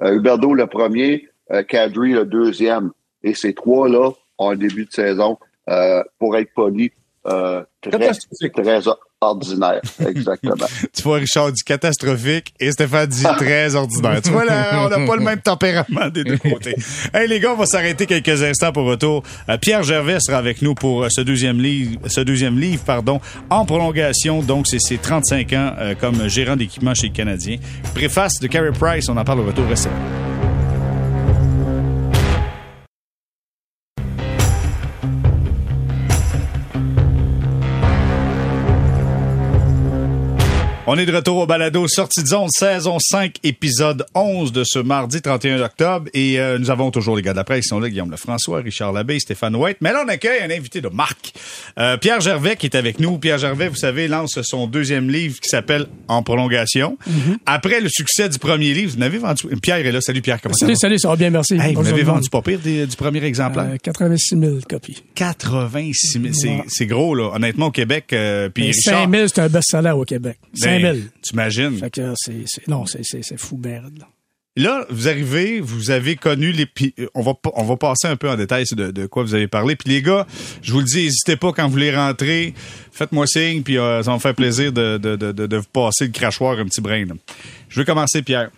Euh, Huberdeau le premier, euh, Kadri le deuxième. Et ces trois-là ont un début de saison, euh, pour être poli, euh, très, très ordinaire. (laughs) Exactement.
Tu vois, Richard dit catastrophique et Stéphane dit très ordinaire. Tu vois, là, on n'a pas le même tempérament des deux côtés. Hey, les gars, on va s'arrêter quelques instants pour retour. Euh, Pierre Gervais sera avec nous pour euh, ce deuxième livre, ce deuxième livre, pardon, en prolongation. Donc, c'est ses 35 ans euh, comme gérant d'équipement chez le Canadien. Préface de Carey Price, on en parle au retour. Restez On est de retour au balado Sortie de zone, saison 5, épisode 11 de ce mardi 31 octobre. Et euh, nous avons toujours les gars de la presse qui sont là, Guillaume Lefrançois, Richard Labbé, Stéphane White. Mais là, on accueille un invité de marque, euh, Pierre Gervais, qui est avec nous. Pierre Gervais, vous savez, lance son deuxième livre qui s'appelle En prolongation. Après le succès du premier livre, vous n'avez vendu... Pierre est là. Salut Pierre, comment ça
Salut,
va?
salut, ça va bien, merci.
Hey, vous n'avez vendu pas pire des- du premier exemplaire?
Euh, 86 000 copies.
86 000. C'est-
Ouais.
C'est gros, là. Honnêtement, au Québec, euh, puis Richard...
5 000, c'est un best-seller au Québec. 5 000.
ben, T'imagines?
Fait que c'est, c'est- non, c'est, fou, raide, là.
Là, vous arrivez, vous avez connu les. euh, On va on va passer un peu en détail de, de quoi vous avez parlé. Puis les gars, je vous le dis, n'hésitez pas quand vous voulez rentrer, faites-moi signe, puis euh, ça va me faire plaisir de, de, de, de- vous passer le crachoir un petit brin. là. Je vais commencer, Pierre.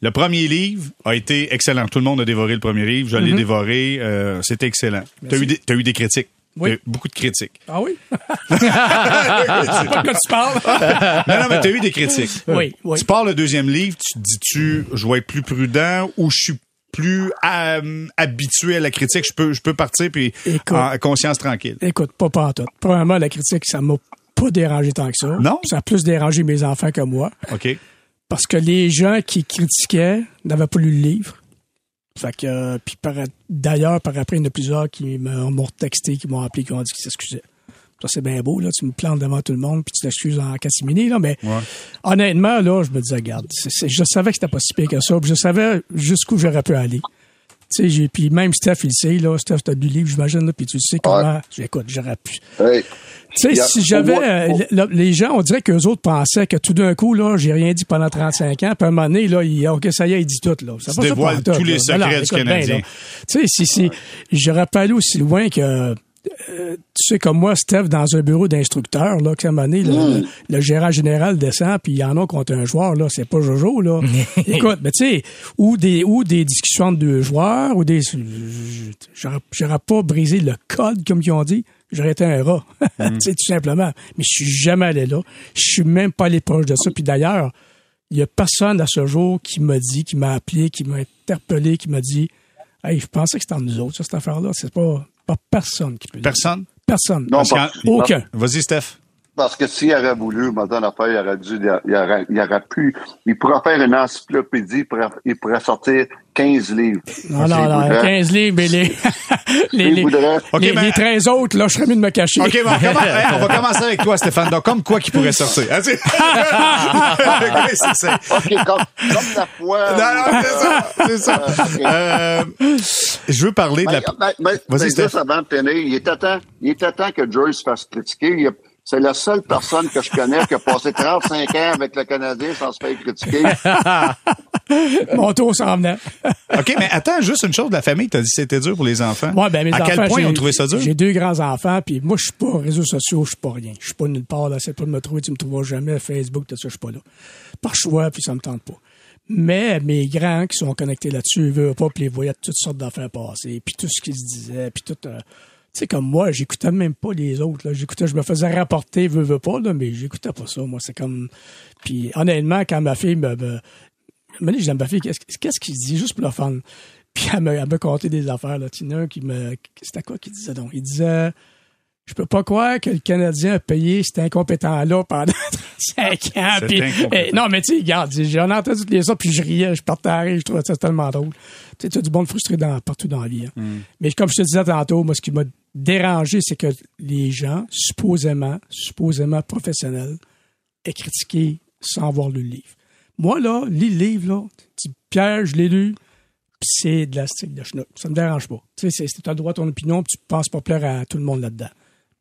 Le premier livre a été excellent. Tout le monde a dévoré le premier livre. Je l'ai dévoré. euh, C'était excellent. Tu as eu des critiques?
Oui.
T'as eu beaucoup de critiques.
Ah oui? (laughs) Sais pas de quoi tu parles.
non, non, mais tu as eu des critiques.
Oui, oui.
Tu pars le deuxième livre, tu te dis-tu, je vais être plus prudent ou je suis plus euh, habitué à la critique, je peux, je peux partir puis
Écoute.
en conscience tranquille.
Écoute, pas pas en tout. Premièrement, la critique, ça m'a pas dérangé tant que ça.
Non?
Ça a plus dérangé mes enfants que moi.
OK?
Parce que les gens qui critiquaient n'avaient pas lu le livre. Fait que, euh, puis par, d'ailleurs, par après, il y en a plusieurs qui m'ont texté, qui m'ont appelé, qui m'ont dit qu'ils s'excusaient. Ça, c'est bien beau, là. Tu me plantes devant tout le monde, puis tu t'excuses en catimini, là. Mais
Ouais.
honnêtement, là, je me disais, regarde, je savais que c'était pas si pire que ça, puis je savais jusqu'où j'aurais pu aller. Tu sais, j'ai- puis même Steph, il sait, là. Steph, t'as du livre, j'imagine, là, puis tu sais comment. Écoute, j'aurais pu.
Hey,
Tu sais,
a-
si j'avais. euh, le- les gens, on dirait qu'eux autres pensaient que tout d'un coup, là, j'ai rien dit pendant 35 ans, puis à un moment donné, là, il, OK, ça y est, il dit tout, là. Ça
tous les
là.
secrets du Canadien.
Tu sais, si, si, j'aurais pas allé aussi loin que. Euh, tu sais, comme moi, Steph, dans un bureau d'instructeur, là, qu'à un moment donné, le,
Hmm.
le gérant général descend, puis il y en a contre un joueur, là, c'est pas Jojo, là. (laughs) Écoute, mais tu sais, ou des, ou des discussions de deux joueurs, ou des, j'aurais, pas brisé le code, comme ils ont dit. J'aurais été un rat. (laughs) tu sais, tout simplement. Mais je suis jamais allé là. Je suis même pas allé proche de ça. Puis d'ailleurs, il y a personne à ce jour qui m'a dit, qui m'a appelé, qui m'a interpellé, qui m'a dit, hey, je pensais que c'était en nous autres, ça, cette affaire-là. C'est pas, pas personne qui peut le dire.
Personne?
Personne.
non,
Parce
parce,
qu'en-
Aucun.
Vas-y, Steph.
parce que s'il aurait voulu, maintenant, l'affaire, il aurait dû, il aurait, il aurait pu, il pourrait faire une encyclopédie, il pourrait, il pourrait sortir 15 livres.
Non, non, non,
voudrait.
15 livres, mais les, (laughs) les,
Il
les,
voudrait.
OK,
les,
mais-
les 13 autres, là, je serais mieux de me cacher.
OK, bon, (laughs) hey, on va commencer avec toi, Stéphane. Donc, comme quoi qui pourrait sortir? Ah, c'est. (laughs)
OK, comme, comme la fois.
Non, non, c'est ça. C'est ça.
Euh.
Euh, je veux parler de la... Vas-y,
ben,
Steph.
juste avant de tenir, il était temps, il était temps que Joyce se fasse critiquer. Il a- C'est la seule personne que je connais qui a passé 35 ans avec le Canadien sans se faire critiquer. (laughs)
Mon tour s'en venait. (laughs)
OK, mais attends, juste une chose. La famille t'a dit que c'était dur pour les enfants.
Ouais, ben, mes
à quel point ils ont trouvé ça dur?
J'ai deux grands-enfants, puis moi, je suis pas réseaux sociaux, je suis pas rien. Je suis pas nulle part, là. C'est pas de me trouver, tu me trouveras jamais. Facebook, tout ça, je suis pas là. Par choix, puis ça me tente pas. Mais mes grands qui sont connectés là-dessus, ils veulent pas, puis ils voyaient toutes sortes d'affaires passer, puis tout ce qu'ils se disaient, puis tout... euh, tu sais, comme moi, j'écoutais même pas les autres. Là. J'écoutais, je me faisais rapporter, veux, veux pas, là, mais j'écoutais pas ça. Moi, c'est comme. Puis honnêtement, quand ma fille me. me... dit, je dis à ma fille, qu'est-ce, qu'est-ce qu'il dit, juste pour le fun? Puis elle me, elle me contait des affaires. Là. Il qui me. C'était quoi qu'il disait donc? Il disait. Je peux pas croire que le Canadien a payé cet incompétent-là pendant (laughs) 35 ans. Puis, eh, non, mais tu sais, regarde, j'en ai entendu toutes les autres, puis je riais, je partais à rire, je trouvais ça tellement drôle. Tu sais, tu as du bon frustré dans, partout dans la vie. hein. Mais comme je te disais tantôt, moi, ce qui m'a dérangé, c'est que les gens, supposément, supposément professionnels, aient critiqué sans voir le livre. Moi, là, lis le livre, là, tu dis, Pierre, je l'ai lu, c'est de la stick de schnock. Ça me dérange pas. Tu sais, c'est- tu as droit à ton opinion, puis tu penses pas plaire à tout le monde là-dedans.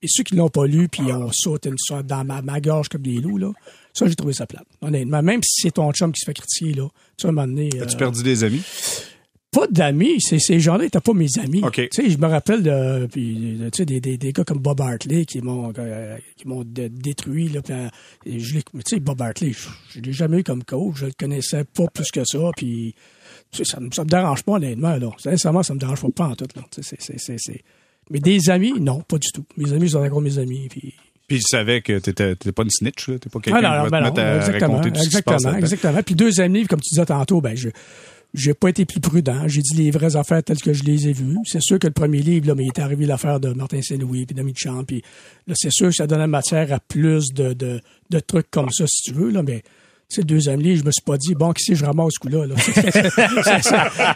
Et ceux qui l'ont pas lu, puis ont sauté une sorte dans ma, ma gorge comme des loups, là, ça, j'ai trouvé ça plate. Honnêtement, même si c'est ton chum qui se fait critiquer, là, tu à un moment donné...
As-tu
euh,
perdu des amis?
pas d'amis, c'est ces gens-là n'étaient pas mes amis.
OK.
Tu sais, je me rappelle de, puis, tu sais, des, des, des gars comme Bob Hartley qui m'ont euh, qui m'ont dé- détruit là, euh, je tu sais Bob Hartley, je, je l'ai jamais eu comme coach, je le connaissais pas plus que ça puis tu sais, ça, me- ça me dérange pas honnêtement là. Sincèrement, ça me dérange pas, pas en tout là. Tu sais, c'est c'est c'est mais des amis, non, pas du tout. Mes amis sont encore mes amis puis
Puis ils savaient que t'étais, t'étais pas une snitch, là. T'es pas quelqu'un
ah, non,
qui va te
ben non,
mettre à
exactement,
raconter tout ce qui se
exactement,
passe là-dedans.
exactement. Puis deuxième livre, comme tu disais tantôt, ben je j'ai pas été plus prudent. J'ai dit les vraies affaires telles que je les ai vues. C'est sûr que le premier livre, là, mais il est arrivé l'affaire de Martin Saint-Louis puis d'Ami Champ. Puis là, c'est sûr que ça donnait matière à plus de, de, de trucs comme ça, si tu veux, là, mais le deuxième livre, je me suis pas dit, bon, qui c'est je ramasse ce coup-là, là? (laughs) C'est- c'est- c'est-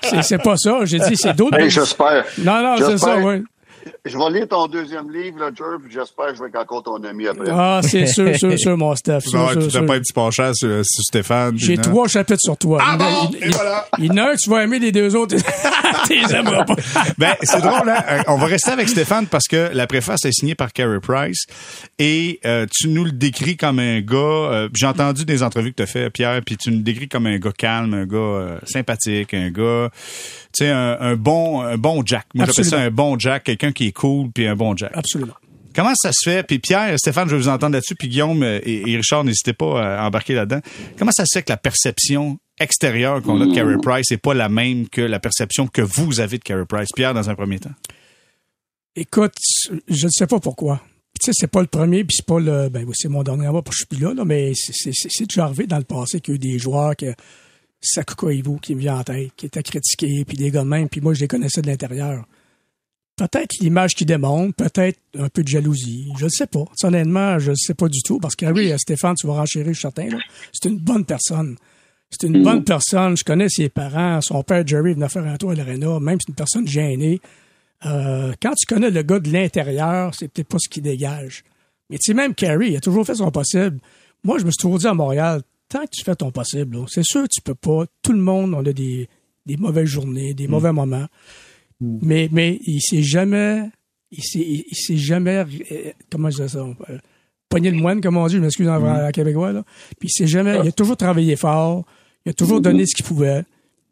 c'est- C'est pas ça. J'ai dit, c'est d'autres.
Hey, j'espère.
non, non, c'est ça,
j'espère. (laughs) Je vais lire ton deuxième livre, là, Jerv, puis j'espère que je vais être encore ton ami après.
Ah, c'est sûr, (laughs) sûr, sûr, mon Steph.
Tu
sûr,
tu n'as pas un petit penchant sur, sur Stéphane.
J'ai
non.
trois chapitres sur toi.
Ah bon,
il-
et
il-
voilà.
il y en a un, tu vas aimer les deux autres. (laughs) tu les aimeras pas.
Ben, c'est drôle, hein? Euh, On va rester avec Stéphane parce que la préface est signée par Carey Price et euh, tu nous le décris comme un gars. euh, J'ai entendu des entrevues que tu as fait, Pierre, puis tu nous le décris comme un gars calme, un gars euh, sympathique, un gars, tu sais, un, un bon, un bon Jack. Moi, j'appelle ça un bon Jack, quelqu'un qui est cool puis un bon Jack.
Absolument.
Comment ça se fait? Puis Pierre, Stéphane, je vais vous entendre là-dessus, puis Guillaume euh, et, et Richard, n'hésitez pas à embarquer là-dedans. Comment ça se fait que la perception extérieure qu'on a de Carey Price n'est pas la même que la perception que vous avez de Carey Price? Pierre, dans un premier temps.
Écoute, je ne sais pas pourquoi. Tu sais, c'est pas le premier, puis c'est pas le. Ben, c'est mon dernier mois, je suis plus là, là mais c'est- déjà arrivé dans le passé qu'il y a eu des joueurs que. Sakuka Ivo qui me vient en tête, qui était critiqué, puis des gars de même, puis moi, je les connaissais de l'intérieur. Peut-être l'image qui démontre, peut-être un peu de jalousie. Je ne sais pas. Honnêtement, je ne sais pas du tout. Parce que oui, Stéphane, tu vas renchérir, je suis certain. là. C'est une bonne personne. C'est une bonne personne. Je connais ses parents. Son père, Jerry, venait faire un tour à l'Arena. Même c'est une personne gênée. Euh, quand tu connais le gars de l'intérieur, c'est peut-être pas ce qui dégage. Mais tu sais, même Carey, il a toujours fait son possible. Moi, je me suis toujours dit à Montréal, tant que tu fais ton possible, c'est sûr que tu peux pas. Tout le monde, on a des, des mauvaises journées, des mauvais moments. Mais, mais il s'est jamais, il s'est, jamais, euh, comment je dis ça, euh, pogné le moine, comme on dit, je m'excuse en en québécois, là. Puis il s'est jamais, il a toujours travaillé fort, il a toujours donné ce qu'il pouvait,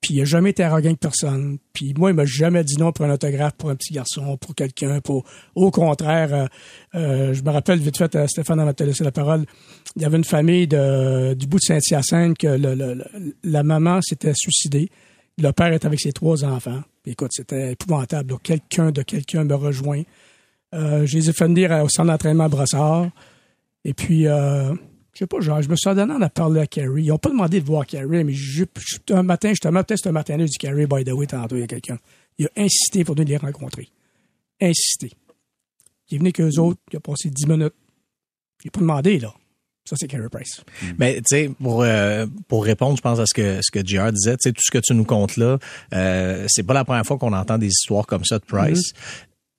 puis il a jamais été arrogant avec personne. Puis moi, il m'a jamais dit non pour un autographe pour un petit garçon, pour quelqu'un, pour, au contraire, euh, euh, je me rappelle vite fait, euh, Stéphane m'a laissé la parole, il y avait une famille de, du bout de Saint-Hyacinthe que le, le- le- la maman s'était suicidée. Le père était avec ses trois enfants. Écoute, c'était épouvantable. Quelqu'un de quelqu'un me rejoint. Euh, je les ai fait venir au centre d'entraînement à Brossard. Et puis, euh, je sais pas, genre, je me suis donné à parler à Carrie. Ils ont pas demandé de voir Carrie, mais je- je- un matin, justement, peut-être un matin-là, dis Carrie, by the way, tantôt, il y a quelqu'un. Il a insisté pour nous les rencontrer. Insisté. Il est venu qu'eux autres, il a passé 10 minutes. Il n'a pas demandé, là. Ça, c'est Carey Price.
Mais tu sais, pour euh, pour répondre, je pense à ce que ce que JR disait, tu sais, tout ce que tu nous comptes là, euh, c'est pas la première fois qu'on entend des histoires comme ça de Price.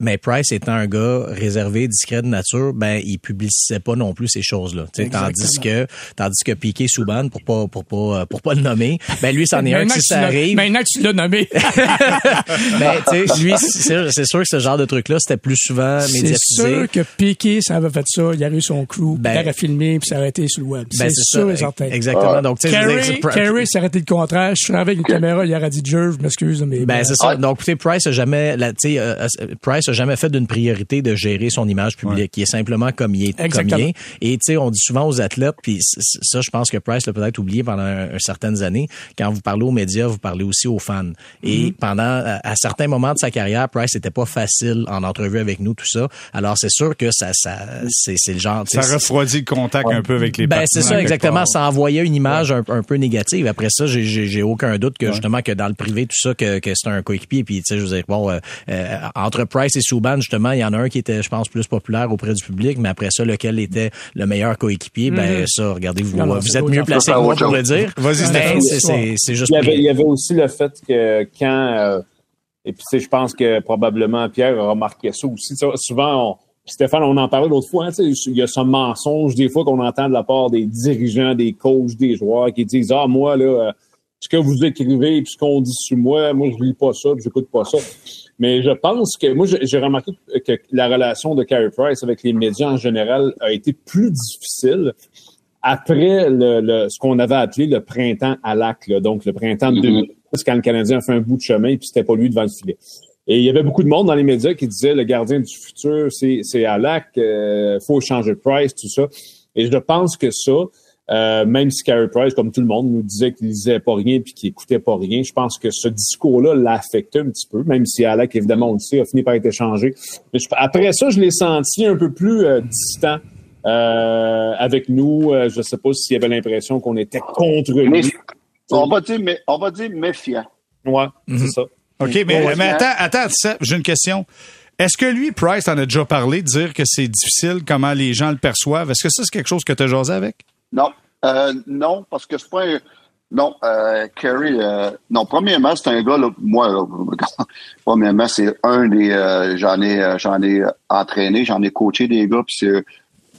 Mais Price étant un gars réservé, discret de nature, ben il publicisait pas non plus ces choses-là. Tandis que tandis que Piqué Souban, pour pas pour pas pour pas le nommer, ben lui c'en est un que si ça arrive.
Maintenant que tu l'as nommé. (laughs)
Ben tu sais, lui c'est c'est sûr que ce genre de truc là c'était plus souvent
c'est
médiatisé.
sûr que Piqué, ça avait fait ça. Il a eu son crew.
Ben-
il aurait filmé puis ça aurait été sur le web.
Ben,
c'est sûr et certain.
Exactement. Donc tu sais, c'est-
ça aurait été le contraire. Je suis avec une caméra, il aurait dit Dieu, je m'excuse, mais.
Ben
bon.
c'est ça. Donc tu sais, Price a jamais, la- tu sais, euh, euh, Price a jamais fait d'une priorité de gérer son image publique. Il est simplement comme il est, comme il est. Et tu sais, on dit souvent aux athlètes, puis ça, je pense que Price l'a peut-être oublié pendant un, un certaines années. Quand vous parlez aux médias, vous parlez aussi aux fans. Et
Mm-hmm.
pendant, à, à certains moments de sa carrière, Price n'était pas facile en entrevue avec nous, tout ça. Alors c'est sûr que ça, ça, c'est c'est le genre. tu
Ça refroidit le contact un peu avec les
ben, c'est ça, exactement. Ça envoyait une image un, un peu négative. Après ça, j'ai- j'ai j'ai aucun doute que justement que dans le privé, tout ça, que, que c'est un coéquipier. Puis, tu sais, je veux dire, bon, euh, euh, entre Price et Souban, justement, il y en a un qui était, je pense, plus populaire auprès du public, mais après ça, lequel était le meilleur coéquipier, ben ça, regardez, vous,
Non, non,
vous êtes mieux placé que moi pour le dire.
Vas-y, Stéphane.
c'est- juste
Il y, avait,
pris-
il y avait aussi le fait que quand, euh, et puis je pense que probablement Pierre a remarqué ça aussi. Souvent, on- Stéphane, on en parlait l'autre fois, hein, il y a ce mensonge des fois qu'on entend de la part des dirigeants, des coachs, des joueurs qui disent Ah, moi, là, euh, ce que vous écrivez puis ce qu'on dit sur moi, moi, je lis pas ça, puis j'écoute pas ça. Mais je pense que moi, j'ai remarqué que la relation de Carey Price avec les médias en général a été plus difficile après le, le- ce qu'on avait appelé le printemps à lac, là, donc le printemps de
Mhm.
2010, quand le Canadien a fait un bout de chemin, puis c'était pas lui devant le filet. Et il y avait beaucoup de monde dans les médias qui disait le gardien du futur, c'est c'est à lac, euh, faut changer de price, tout ça. Et je pense que ça, euh, même si Carey Price, comme tout le monde, nous disait qu'il lisait pas rien puis qu'il écoutait pas rien, je pense que ce discours-là l'a affecté un petit peu, même si Alec, évidemment, on le sait, a fini par être échangé. Mais je- après ça, je l'ai senti un peu plus euh, distant euh, avec nous. Euh, je sais pas s'il y avait l'impression qu'on était contre
Mais
lui.
on va dire, mais on va dire méfiant.
Ouais,
Mhm.
c'est ça.
OK, mais, mais attends, attends, j'ai une question. Est-ce que lui, Price, en a déjà parlé, de dire que c'est difficile, comment les gens le perçoivent? Est-ce que ça, c'est quelque chose que tu as jasé avec?
Non, euh, non, parce que c'est pas un. Non, euh, Kerry, euh, non, premièrement, c'est un gars, là, moi, là, (laughs) premièrement, c'est un des. euh, j'en ai, euh, j'en ai entraîné, j'en ai coaché des gars, puis c'est.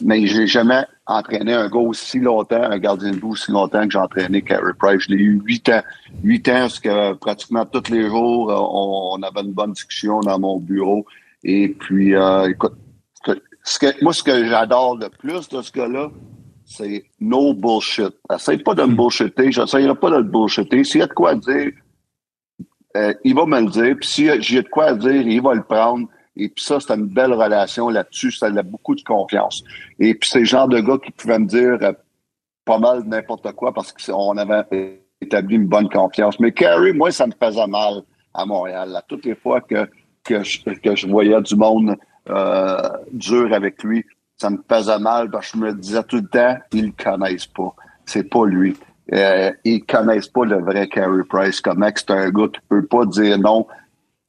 Mais j'ai jamais entraîné un gars aussi longtemps, un gardien de but aussi longtemps que j'ai entraîné Carey Price. Je l'ai eu huit ans. Huit ans, parce que pratiquement tous les jours, euh, on, avait une bonne discussion dans mon bureau. Et puis, euh, écoute, moi, ce que j'adore le plus de ce gars-là, c'est no bullshit. Essaye pas de me bullshitter, j'essayerai pas de le bullshitter. S'il y a de quoi dire, euh, il va me le dire. Puis si j'ai de quoi dire, il va le prendre. Et puis ça, c'est une belle relation là-dessus. Ça a beaucoup de confiance. Et puis c'est le genre de gars qui pouvait me dire euh, pas mal n'importe quoi parce qu'on avait établi une bonne confiance. Mais Carrie, moi, ça me faisait mal à Montréal. Là. Toutes les fois que, que, je, voyais du monde euh, dur avec lui, ça me faisait mal parce que je me disais tout le temps, ils le connaissent pas. C'est pas lui. Euh, ils connaissent pas le vrai Carey Price. Comment c'est un gars qui peut pas dire non,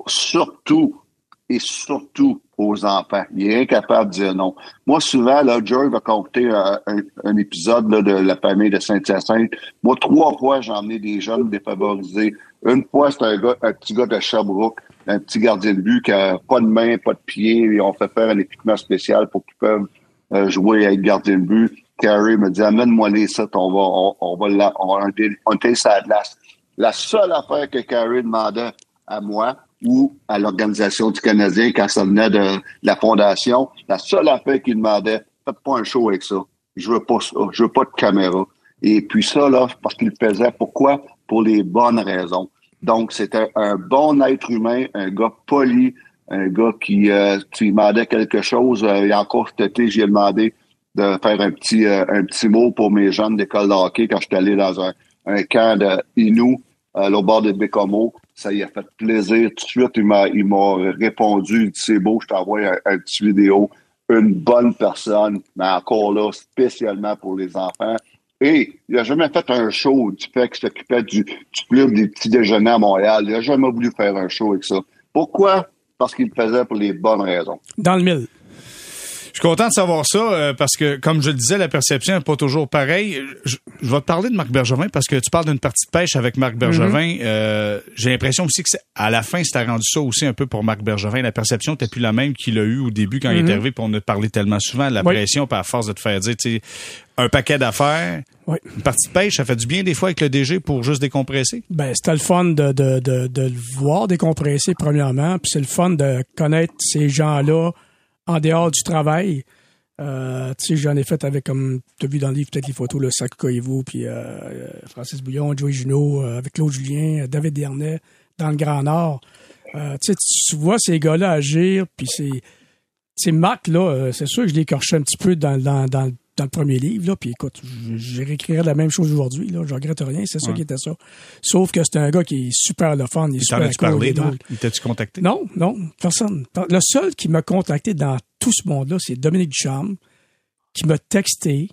surtout et surtout aux enfants. Il est incapable de dire non. Moi, souvent, là, Joe va compter un, un, un épisode là, de la famille de Saint-Hyacinthe. Moi, trois fois, j'ai emmené des jeunes défavorisés. Une fois, c'est un gars, un petit gars de Sherbrooke, un petit gardien de but qui a pas de main, pas de pied, et on fait faire un équipement spécial pour qu'ils peuvent euh, jouer avec gardien de but. Carrie me dit, amène-moi les ça, on va, on, on va là, on, on, on la glace. La seule affaire que Carey demandait à moi ou à l'organisation du Canadien quand ça venait de la fondation, la seule affaire qu'il demandait, faites pas un show avec ça. Je veux pas ça. Je veux pas de caméra. Et puis ça, là, parce qu'il le faisait. Pourquoi? Pour les bonnes raisons. Donc, c'était un bon être humain, un gars poli, un gars qui, euh, demandait quelque chose. Euh, a encore cet été, j'ai demandé de faire un petit euh, un petit mot pour mes jeunes d'école de hockey quand je suis allé dans un, un camp de Inou euh, au bord de Bécomo. Ça y a fait plaisir. Tout de suite, il m'a il m'a répondu, c'est beau, je t'envoie un, un petit vidéo. Une bonne personne, mais encore là, spécialement pour les enfants. Et il n'a jamais fait un show du fait qu'il s'occupait du, du club des petits déjeuners à Montréal. Il n'a jamais voulu faire un show avec ça. Pourquoi? Parce qu'il le faisait pour les bonnes raisons.
Dans le mille.
Je suis content de savoir ça euh, parce que, comme je le disais, la perception n'est pas toujours pareille. Je, je, vais te parler de Marc Bergevin parce que tu parles d'une partie de pêche avec Marc Bergevin. euh, J'ai l'impression aussi que à la fin, c'était rendu ça aussi un peu pour Marc Bergevin. La perception n'était plus la même qu'il a eu au début quand il est arrivé. Puis on a parlé tellement souvent de la
Oui.
pression, par force de te faire dire, tu sais, un paquet d'affaires.
Oui.
Une partie de pêche, ça fait du bien des fois avec le DG pour juste décompresser?
Ben, c'était le fun de, de, de, de le voir décompresser, premièrement. Puis c'est le fun de connaître ces gens-là en dehors du travail. Euh, tu sais, j'en ai fait avec, comme tu as vu dans le livre, peut-être les photos, le Sac Coyevaux, puis euh, Francis Bouillon, Joey Junot, euh, avec Claude Julien, euh, David Dernay, dans le Grand Nord. Tu sais, tu vois ces gars-là agir, puis c'est... C'est Marc, là, c'est sûr que je l'ai écorché un petit peu dans, dans, dans, dans le premier livre, là, puis écoute, je, je réécrirais la même chose aujourd'hui, là, je regrette rien, c'est ça
Ouais.
qui était ça. Sauf que c'est un gars qui est super le fun, il est super cool,
parlé. Marc? Il t'a-tu contacté?
Non, non, personne. Le seul qui m'a contacté dans tout ce monde-là, c'est Dominique Ducharme, qui m'a texté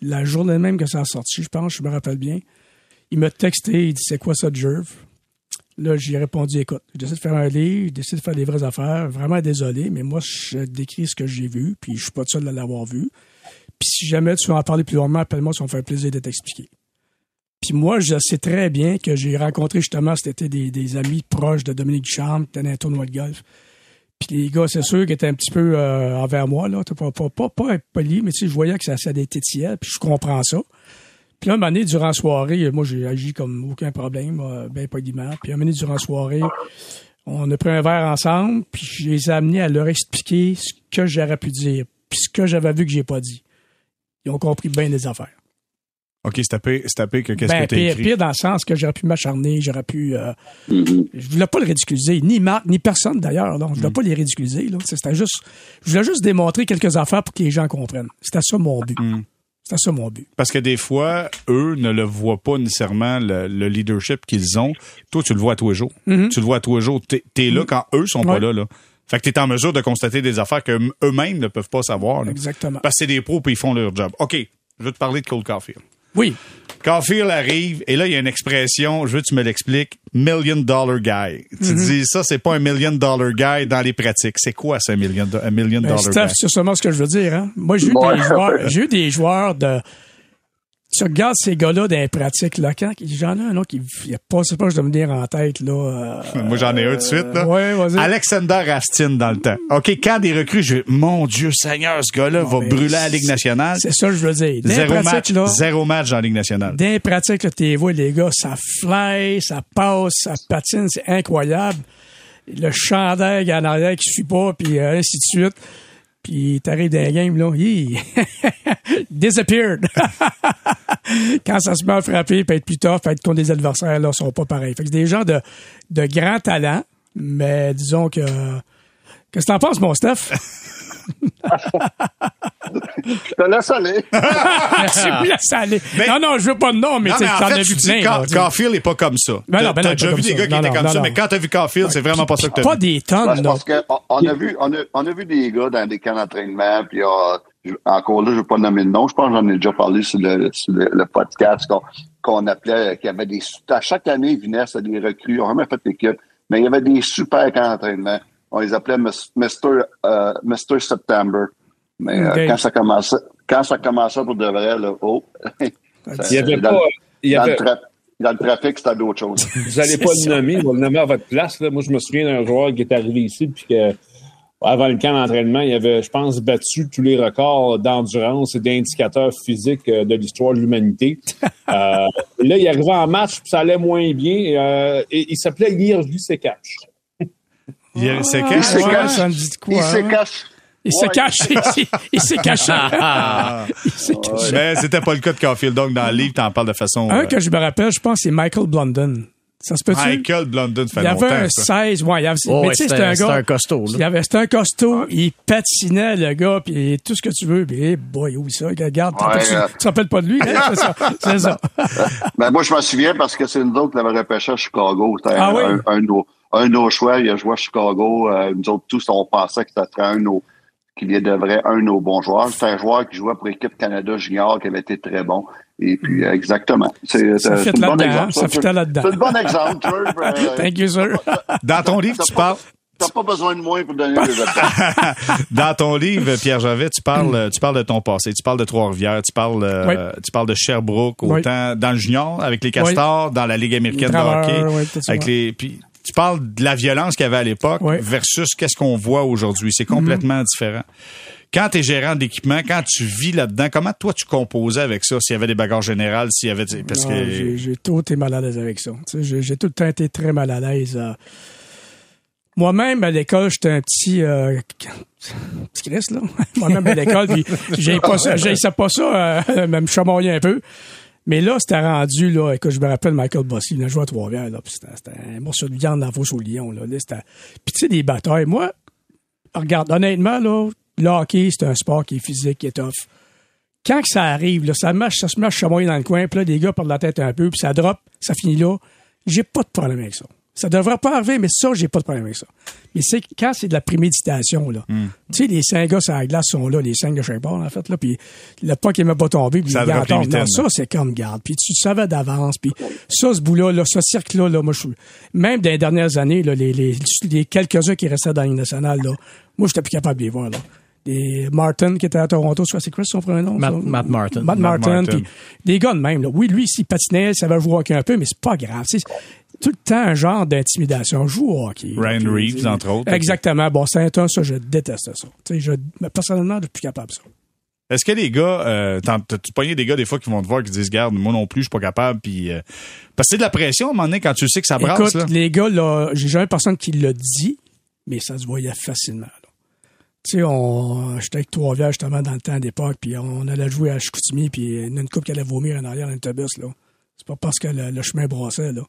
la journée même que ça a sorti, je pense, je me rappelle bien. Il m'a texté, il dit C'est quoi ça, Jerv? Là, j'ai répondu Écoute, j'essaie de faire un livre, j'essaie de faire des vraies affaires, vraiment désolé, mais moi, je décris ce que j'ai vu, puis je suis pas le seul à l'avoir vu. Puis si jamais tu veux en parler plus longuement, appelle-moi, ça me fait plaisir de t'expliquer. Puis moi, je sais très bien que j'ai rencontré justement cet été des, amis proches de Dominique Ducharme, qui dans un tournoi de golf. Puis les gars, c'est sûr qu'ils étaient un petit peu euh, envers moi, là. Pas, pas, pas, pas impoli, mais tu sais, je voyais que ça, ça puis je comprends ça. Puis là, un moment donné, durant la soirée, moi, j'ai agi comme aucun problème, euh, bien poliment. Puis un moment donné, durant la soirée, on a pris un verre ensemble, puis je les ai amenés à leur expliquer ce que j'aurais pu dire, puis ce que j'avais vu que j'ai pas dit. Ils ont compris bien des affaires.
OK, c'est tapé, c'est tapé que qu'est-ce
Ben,
que t'as
pire,
écrit.
pire dans le sens que j'aurais pu m'acharner, j'aurais pu... euh,
Mhm.
je voulais pas le ridiculiser, ni Marc, ni personne d'ailleurs. Je
Mm.
voulais pas les ridiculiser. Là. C'était juste, je voulais juste démontrer quelques affaires pour que les gens comprennent. C'était ça mon but.
Mm.
C'était ça mon but.
Parce que des fois, eux ne le voient pas nécessairement, le, le leadership qu'ils ont. Toi, tu le vois à tous les jours. Tu le vois à tous les jours. T'es es là quand eux sont pas
Mm-hmm.
Là, là. Fait que t'es en mesure de constater des affaires que eux-mêmes ne peuvent pas savoir. là.
Exactement.
Parce que c'est des pros puis ils font leur job. OK, je veux te parler de Cole Caulfield.
Oui.
Caulfield arrive et là, il y a une expression, je veux que tu me l'expliques, million dollar guy. Tu
Mm-hmm.
dis, ça, c'est pas un million dollar guy dans les pratiques. C'est quoi, ça, un million, un million
Ben,
dollar
Steph,
guy?
c'est seulement ce que je veux dire. Hein? Moi, j'ai eu,
Ouais.
des (laughs) joueurs, j'ai eu des joueurs de. Tu regardes ces gars-là dans les pratiques, là, quand j'en ai un autre qui il a pas, c'est pas je dois me dire en tête, là. euh,
Moi, j'en ai un de suite, là.
Ouais, vas-y.
Alexander Astin dans le temps. OK, quand des recrues, je mon Dieu Seigneur, ce gars-là va brûler la Ligue nationale.
C'est ça que je veux dire. Dans les
Zéro match,
là,
zéro match la Ligue nationale.
Dans les pratiques, là, t'es vois, les gars, ça fly, ça passe, ça patine, c'est incroyable. Le chandail en arrière qui suit pas, puis euh, ainsi de suite. Puis t'arrives dans les games, là, (laughs) disappeared. (laughs) Quand ça se met à frapper, peut être plus tough, peut être contre des adversaires, là, sont pas pareils. Fait que c'est des gens de, de grand talent, mais disons que... Qu'est-ce que t'en penses, mon Steph? (laughs)
Je (laughs) te laisse aller.
Merci, oui, laisse aller.
Mais-
non, non, je veux pas de nom, mais,
Non,
tu
mais en
t'en
fait,
as
tu
vu
dis
plein.
Ca-
là, tu sais.
Caulfield est pas comme ça.
Ben non, ben
t'as déjà
pas
vu des
ça.
gars qui
Non,
étaient
non,
comme
non,
ça,
non.
mais quand t'as vu Caulfield, c'est vraiment pas ça que t'as
Pas
vu.
des tonnes,
parce que on, on a vu, on a, on a vu des gars dans des camps d'entraînement, puis euh, je- encore là, je ne vais pas nommer le nom. Je pense que j'en ai déjà parlé sur le, sur le, le podcast qu'on qu'on appelait, qu'il y avait des à chaque année, ils venaient, c'était des recrues, on n'a jamais fait l'équipe, mais il y avait des super camps d'entraînement. On les appelait Mr. euh, Mr. September. Mais euh, quand ça commençait, quand ça commençait pour de vrai, là, oh, ça-
Il y avait
dans,
pas. Il y
dans le tra- dans le trafic, c'était d'autres choses. (laughs)
vous n'allez pas le nommer, va le nommer à votre place. Là. Moi, je me souviens d'un joueur qui est arrivé ici, puis que avant le camp d'entraînement, il avait, je pense, battu tous les records d'endurance et d'indicateurs physiques euh, de l'histoire de l'humanité. (laughs) euh, là, il arrivait en match, puis ça allait moins bien. Euh, et il s'appelait Yirgi Sekash.
Il s'est
Ah,
caché.
s'est caché.
ça me dit de quoi.
Il se
hein?
cache.
Il se
Ouais.
cache. il- Il s'est caché. (laughs) Il s'est caché.
Mais c'était pas le cas de Caulfield. Donc, dans le livre, t'en parles de façon.
Un
euh,
que je me rappelle, je pense, c'est Michael Blunden. Ça se peut-tu?
Michael Blondin fait
Il y avait un
ça.
16, ouais, il y avait,
Oh,
mais
ouais,
tu sais,
c'était
un
c'était
gars.
un costaud.
Il avait, c'était un costaud, il patinait, le gars, puis tout ce que tu veux, puis hey boy, oui, ça, regarde,
Ouais,
tu,
euh.
tu te rappelles pas de lui, hein? c'est ça, c'est ça. (laughs)
Ben, moi, je m'en souviens parce que c'est nous autres qui l'avons repêché à Chicago. C'était
Ah
un,
oui?
un, un de nos, un de nos choix. Il a joué à Chicago. Euh, nous autres, tous, on pensait que ça serait un de nos, qu'il devrait un de nos bons joueurs. C'était un joueur qui jouait pour l'équipe Canada Junior, qui avait été très bon. Et puis, euh, exactement. C'est
Ça
c'est un bon exemple.
ça fit là-dedans.
C'est un bon exemple, (laughs)
Thank you, sir.
Dans ton livre, tu parles.
T'as pas besoin de moi pour donner des (laughs) adresses.
Dans ton livre, Pierre Javet, tu parles, tu parles de ton passé, tu parles de Trois-Rivières, tu parles, euh,
Oui.
tu parles de Sherbrooke,
Oui.
autant dans le junior avec les Castors, dans la Ligue américaine de hockey,
oui,
avec les, puis tu parles de la violence qu'il y avait à l'époque
Oui.
versus qu'est-ce qu'on voit aujourd'hui. C'est complètement
Mhm.
différent. Quand tu es gérant d'équipement, quand tu vis là-dedans, comment toi tu composais avec ça? S'il y avait des bagarres générales, s'il y avait, parce
Non,
que,
j'ai, tout été mal à l'aise avec ça. J'ai, tout le temps été très mal à l'aise. euh. Moi-même, à l'école, j'étais un petit... Euh, petit Chris, là. (laughs) Moi-même, à l'école, puis (laughs) j'ai pas ça, j'ai ça pas ça, euh, même chamailler un peu. Mais là, c'était rendu, là, écoute, je me rappelle Michael Bossy, il venait jouer à Trois-Rivières, là, puis c'était, un morceau de viande dans la fosse au lion, là. Là, c'était... Puis tu sais, des batailles. Moi, regarde, honnêtement, là, le hockey, c'est un sport qui est physique, qui est tough quand que ça arrive, là, ça, marche, ça se marche chamoyer dans le coin, puis là, des gars perdent la tête un peu, puis ça drop, ça finit là. J'ai pas de problème avec ça. Ça devrait pas arriver, mais ça, j'ai pas de problème avec ça. Mais c'est quand c'est de la préméditation, là.
Hmm.
Tu sais, les cinq gars sur la glace sont là, les cinq de chaque bord, en fait, là, puis le pas qui m'a pas tombé, puis
Ça
tombent. Non, ça, c'est comme garde. Puis tu savais d'avance, puis ça, ce bout-là, là, ce cirque-là, là, moi, je suis... Même dans les dernières années, là, les, les, les quelques-uns qui restaient dans Ligue nationale, là, moi, j'étais plus capable de les voir, là. Des Martin qui était à Toronto, je crois, c'est quoi son premier nom?
Matt-
ça?
Matt Martin.
Matt Martin, des gars de même. Là. Oui, lui, s'il patinait, il savait jouer un peu, mais c'est pas grave. Tout le temps un genre d'intimidation. Joue au hockey.
Ryan Reeves, entre autres.
Exactement. Bon, c'est un, ça, je déteste ça. Tu sais, je, personnellement, je suis plus capable de ça.
Est-ce que les gars, euh, t'en- t'as- tu pognes des gars des fois qui vont te voir qui disent, garde, moi non plus, je suis pas capable, puis euh, parce que c'est de la pression à un moment donné quand tu sais que ça brasse
Écoute,
là.
les gars, là, j'ai jamais personne qui l'a dit, mais ça se voyait facilement. Tu sais, on, j'étais avec Trois-Rivières justement dans le temps d'époque, puis on allait jouer à Chicoutimi, puis il y en a une coupe qui allait vomir en arrière d'un autobus, là. C'est pas parce que le, le chemin brassait, là.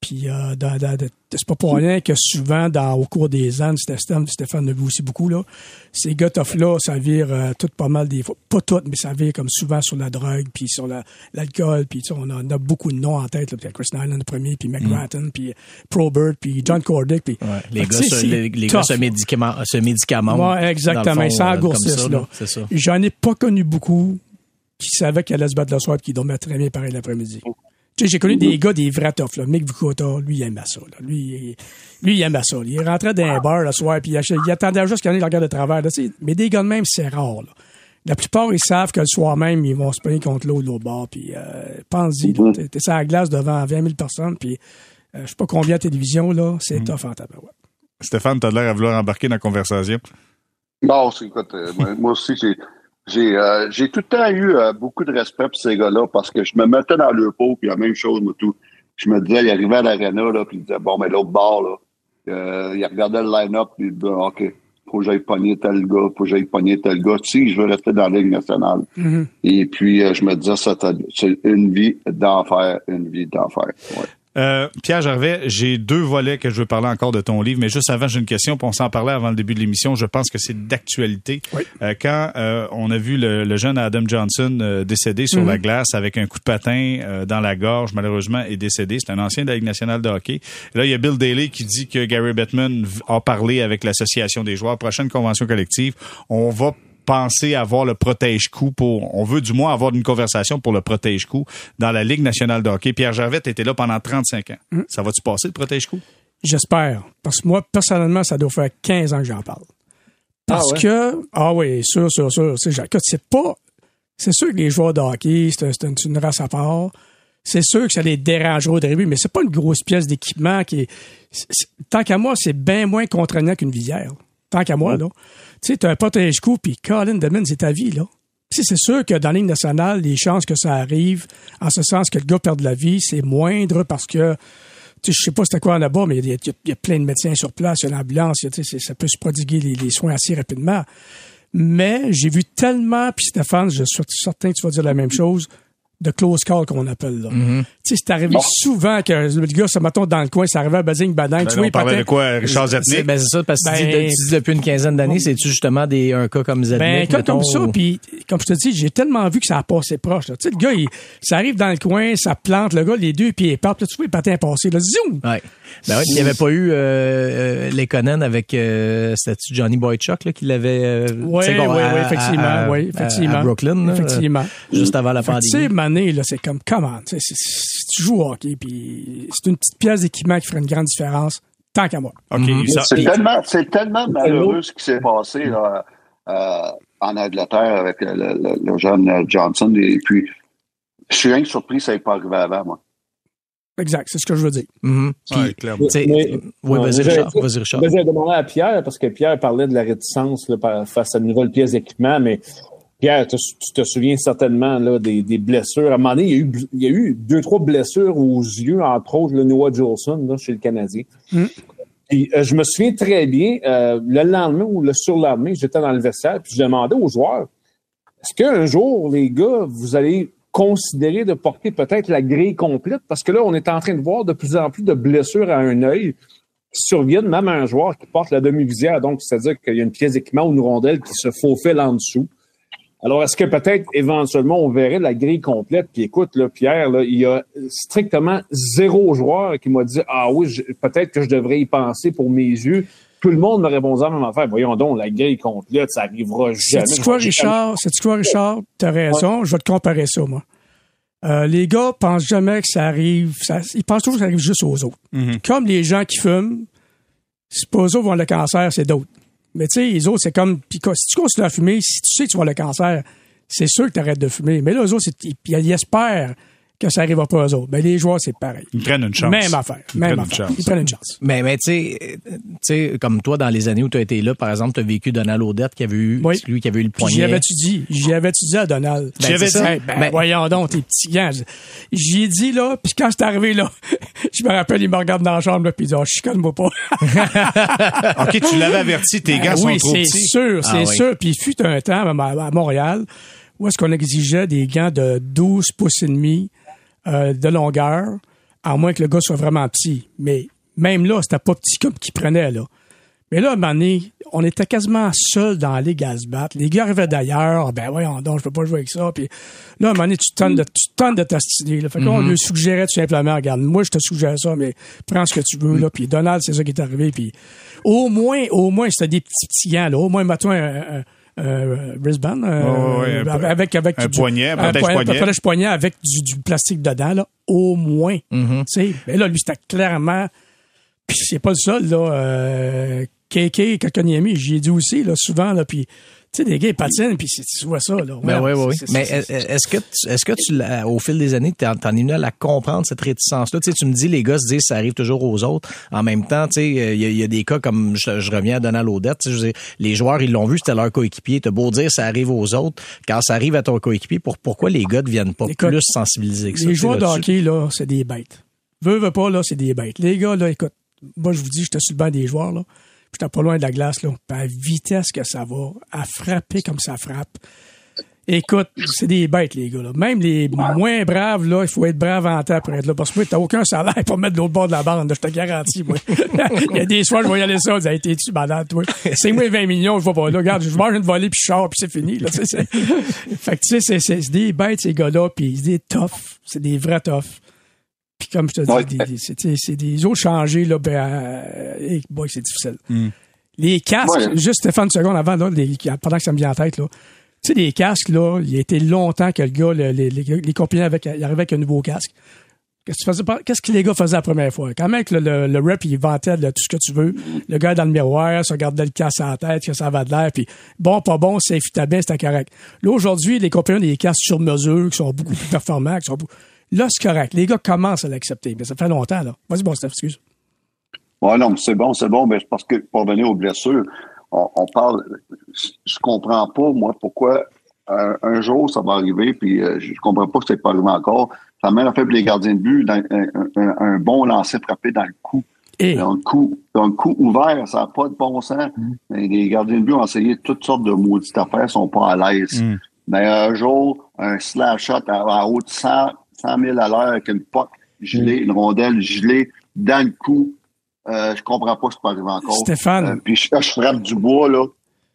Puis euh, dans- dans- de- c'est pas pour rien que souvent, dans, au cours des ans, Stéphane, Stéphane l'a vu aussi beaucoup, là, ces gars là ça vire euh, tout pas mal des fois. Pas toutes, mais ça vire comme souvent sur la drogue, puis sur la- l'alcool, puis tu sais, on, a, on a beaucoup de noms en tête, là, puis Chris Nyland le premier, puis McGrattan, puis Probert, puis John Cordick, puis...
Ouais, les gars, se, les, les gars
tough.
se, médicament, se médicamentent.
Ouais, exactement. Ils
euh,
s'engourdissent, là.
C'est ça.
J'en ai pas connu beaucoup qui savaient qu'elle allait se battre le soir et qui dormaient très bien pareil l'après-midi. Tu sais, j'ai connu des gars, des vrais toughs, là. Mick Vukotta, lui, il aimait ça, là. Lui, il, lui, il aimait ça. Il rentrait dans un bar le soir puis il, attendait juste qu'il y en ait le regard de travers, là. Mais des gars de même, c'est rare, là. La plupart, ils savent que le soir même, ils vont se payer contre l'autre, l'autre bord, puis euh, pense-y, là. T'es- T'es sur la glace devant 20 000 personnes, puis euh, je sais pas combien de télévision, là. C'est tough en tabarouette.
Stéphane, t'as l'air à vouloir embarquer dans la conversation.
Non, c'est, écoute, euh, moi, moi aussi, j'ai, j'ai, euh, j'ai tout le temps eu euh, beaucoup de respect pour ces gars-là parce que je me mettais dans leur peau, puis la même chose, moi, tout. Je me disais, il arrivait à l'aréna, là, puis il disait, bon, mais l'autre bord, là, euh, il regardait le line-up, puis il disait, OK, faut que j'aille pogner tel gars, faut que j'aille pogner tel gars, si je veux rester dans la Ligue nationale. Et puis, euh, je me disais, c'est une vie d'enfer, une vie d'enfer. Ouais.
Euh, Pierre Gervais, j'ai deux volets que je veux parler encore de ton livre, mais juste avant, j'ai une question, puis on s'en parlait avant le début de l'émission. Je pense que c'est d'actualité.
Oui.
Euh, quand euh, on a vu le, le jeune Adam Johnson euh, décédé sur la glace avec un coup de patin euh, dans la gorge, malheureusement, est décédé. C'est un ancien de la Ligue nationale de hockey. Et là, il y a Bill Daly qui dit que Gary Bettman a parlé avec l'association des joueurs. Prochaine convention collective, on va penser avoir le protège-coup pour, on veut du moins avoir une conversation pour le protège-coup dans la Ligue nationale de hockey. Pierre Gervais était là pendant 35 ans. Ça va-tu passer le protège-coup?
J'espère. Parce que moi, personnellement, ça doit faire 15 ans que j'en parle. Parce
Ah ouais?
que, ah oui, sûr, sûr, sûr. C'est pas, c'est sûr que les joueurs de hockey, c'est un- c'est une, race à part. C'est sûr que ça les dérangera au début, mais c'est pas une grosse pièce d'équipement qui est, tant qu'à moi, c'est bien moins contraignant qu'une visière. Tant qu'à moi, là. Tu sais, t'as un protège-coup, puis Colin Demon, c'est ta vie, là. Si c'est sûr que dans la nationale, les chances que ça arrive, en ce sens que le gars perde la vie, c'est moindre parce que tu sais, je sais pas c'était quoi là-bas, mais il y, a- plein de médecins sur place, il y a l'ambulance, ça peut se prodiguer les, les soins assez rapidement. Mais j'ai vu tellement, puis Stéphane, je suis certain que tu vas dire la même chose, de close call qu'on appelle là.
Mm-hmm.
Tu sais, c'est arrivé souvent que le gars se mettons dans le coin, ça arrivait à Bading Badin,
Ben,
tu vois,
parlait de quoi, Richard
C'est
Zetnik?
ben, c'est ça, parce que tu,
Ben-
dis, tu dis depuis une quinzaine d'années, c'est-tu justement des, un cas comme Zednik,
Ben, comme, comme ça,
ou-
puis comme je te dis, j'ai tellement vu que ça a passé proche. Tu sais, le gars, il, ça arrive dans le coin, ça plante, le gars, les deux pieds partent, là, tu vois, le patin passer, là, zoom!
Ouais. Ben ouais, il n'y avait pas eu euh, euh, les Conan avec euh, c'était Johnny Boychuk là qui l'avait euh,
Oui,
tu bon,
oui,
à-
oui, effectivement,
à-
oui,
à-
effectivement.
à Brooklyn là,
Effectivement.
juste avant la
Tu
pandémie.
Là, c'est comme, comment, tu sais, c'est- c'est- tu joues au hockey, puis c'est une petite pièce d'équipement qui ferait une grande différence, tant qu'à moi.
Mhm.
ça-
C'est tellement, c'est tellement malheureux ce qui s'est passé là, euh, en Angleterre avec le, le- le jeune euh, Johnson. Et puis, je suis rien que surpris que ça n'ait pas arrivé avant, moi.
Exact, c'est ce que je veux dire.
Mhm. Puis,
Ouais, clairement.
Mais-
Ouais, vas-y Richard, vas-y Richard.
Ben, j'ai demandé à Pierre, parce que Pierre parlait de la réticence là, face à une nouvelle pièce d'équipement, mais Pierre, tu tu te souviens certainement là, des, des blessures. À un moment donné, il y, a eu, il y a eu deux, trois blessures aux yeux, entre autres le Noah Jolson là, chez le Canadien.
Mm.
Puis, euh, je me souviens très bien, euh, le lendemain ou le surlendemain, j'étais dans le vestiaire, puis je demandais aux joueurs, est-ce qu'un jour, les gars, vous allez considérer de porter peut-être la grille complète? Parce que là, on est en train de voir de plus en plus de blessures à un œil qui surviennent même à un joueur qui porte la demi-visière. Donc, c'est-à-dire qu'il y a une pièce d'équipement ou une rondelle qui se faufile en dessous. Alors, est-ce que peut-être éventuellement on verrait la grille complète? Puis écoute, là, Pierre, là, il y a strictement zéro joueur qui m'a dit Ah oui, peut-être que je devrais y penser pour mes yeux. Tout le monde me répondait à la même affaire. Voyons donc, la grille complète, ça arrivera jamais.
C'est quoi, Richard? C'est quoi, Richard? T'as raison. Je vais te comparer ça, moi. Euh, les gars pensent jamais que ça arrive. ça- ils pensent toujours que ça arrive juste aux autres. Comme les gens qui fument, c'est pas eux autres qui vont le cancer, c'est d'autres. Mais tu sais, les autres, c'est comme. Puis si tu continues à fumer, si tu sais que tu vas le cancer, c'est sûr que tu arrêtes de fumer. Mais là, eux autres, ils, ils espèrent que ça n'arrivera pas aux autres. Mais les joueurs, c'est pareil.
Ils prennent une chance.
Même affaire.
Ils
Même
prennent une
affaire.
chance.
Ils prennent une chance.
Mais, mais tu sais, euh, tu sais, comme toi, dans les années où tu as été là, par exemple, tu as vécu Donald Odette qui avait eu,
Oui.
lui qui avait eu le
Puis J'y
poignet.
avais-tu dit? J'y avais-tu dit à Donald?
Ben,
J'y avais
c'est ça.
dit? Ben,
Ben-
voyons donc, tes petits gants. J'y ai dit, là, puis quand c'est arrivé, là, (laughs) je me rappelle, il me regarde dans la chambre, là, puis il dit, oh, chicane-moi pas. (laughs)
OK, tu l'avais averti, tes gars sont
oui,
trop
c'est
petits.
sûr, c'est
Ah oui.
sûr. Puis il fut un temps à, à Montréal où est-ce qu'on exigeait des gants de 12 pouces et demi euh, de longueur, à moins que le gars soit vraiment petit. Mais même là, c'était pas petit comme qu'il prenait, là. Mais là, à un moment donné, on était quasiment seuls dans la ligue à se battre. Les gars arrivaient d'ailleurs. Ben voyons donc, je peux pas jouer avec ça. Puis là, à un moment donné, tu tentes de, tu tentes de t'astiner. Fait que là, on lui suggérait tout simplement, regarde, moi, je te suggère ça, mais prends ce que tu veux, là. Puis Donald, c'est ça qui est arrivé. Puis au moins, au moins, c'était des petits petits gants, là. Au moins, mets-toi un, un, un wristband. Euh,
un-
avec, avec
un
du-
poignet, un
un
protège-poignet.
un protège-poignet avec du, du plastique dedans, là. Au moins. Mais là, lui, c'était clairement. Puis c'est pas le seul, là. Euh, KK, j'y ai dit aussi, là, souvent, là. Puis, sais, des gars, ils patinent, puis tu vois ça, là.
Ben oui, oui, oui. Mais est- est-ce que, tu- est-ce que tu, au fil des années, t'en, t'en es venu à la comprendre, cette réticence-là? Tu sais, tu me dis, les gars se disent, ça arrive toujours aux autres. En même temps, tu sais, il y, a- il y a des cas comme, je, je reviens à Donald Odette, tu sais, les joueurs, ils l'ont vu, c'était leur coéquipier. T'as beau dire, ça arrive aux autres. Quand ça arrive à ton coéquipier, pour, pourquoi les gars deviennent pas
Écoute,
plus sensibilisés que ça?
Les joueurs de
là-dessus?
hockey, là, c'est des bêtes. Veux, veux pas, là, c'est des bêtes. Les gars, là, écoute, moi, je vous dis, j'étais sur le banc des joueurs, là. J'étais pas loin de la glace, là. Puis à la vitesse que ça va, à frapper comme ça frappe. Écoute, c'est des bêtes, les gars, là. Même les moins braves, là, il faut être brave en temps pour être là. Parce que moi, t'as aucun salaire pour mettre de l'autre bord de la bande, là, je te garantis, moi. (laughs) il y a des soirs, je vais y aller ça, dit, hey, t'es-tu malade, toi? C'est moi 20 millions, je vais pas là. Regarde, je mange une volée, puis je sors, puis c'est fini, là, Fait que, tu sais, c'est- c'est c'est des bêtes, ces gars-là, puis c'est des toughs. C'est des vrais toughs. Puis comme je te dis,
Ouais.
des- des- c'est des autres changés, là, ben, euh, boy, c'est difficile. Les casques,
Ouais.
juste Stéphane, une seconde avant, là, les- pendant que ça me vient en tête, là. Tu sais, les casques, là, il a été longtemps que le gars, le- les, les, les compagnies avec, il arrivait avec un nouveau casque. Qu'est-ce que, tu faisais pas- qu'est-ce que les gars faisaient la première fois? Quand même que le, le, le rep, il vantait là, tout ce que tu veux. Le gars dans le miroir, se regardait le casque en tête, que ça va de l'air, puis bon, pas bon, c'est fitait bien, c'était correct. Là, aujourd'hui, les compagnies ont des casques sur mesure, qui sont beaucoup plus performants, qui sont beaucoup- Là, c'est correct. Les gars commencent à l'accepter. Mais ça fait longtemps, là. Vas-y, bon, Steph, excuse.
Ouais, non, c'est bon, c'est bon, mais parce que pour revenir aux blessures, on, on parle, je comprends pas, moi, pourquoi un, un jour ça va arriver, puis euh, je comprends pas que c'est pas arrivé encore. Ça mène en fait les gardiens de but, dans, un, un- un bon lancer frappé dans le coup.
Et?
Dans le coup, dans le coup ouvert, ça n'a pas de bon sens. Mais les gardiens de but ont essayé toutes sortes de maudites affaires, sont pas à l'aise.
Mm.
Mais un jour, un slash shot à, à haut de 100, 100 000 à l'heure avec une puck gelée, une rondelle gelée dans le cou, euh, je comprends pas ce qui peut arriver encore.
Stéphane.
Euh, puis je, je frappe du bois, là.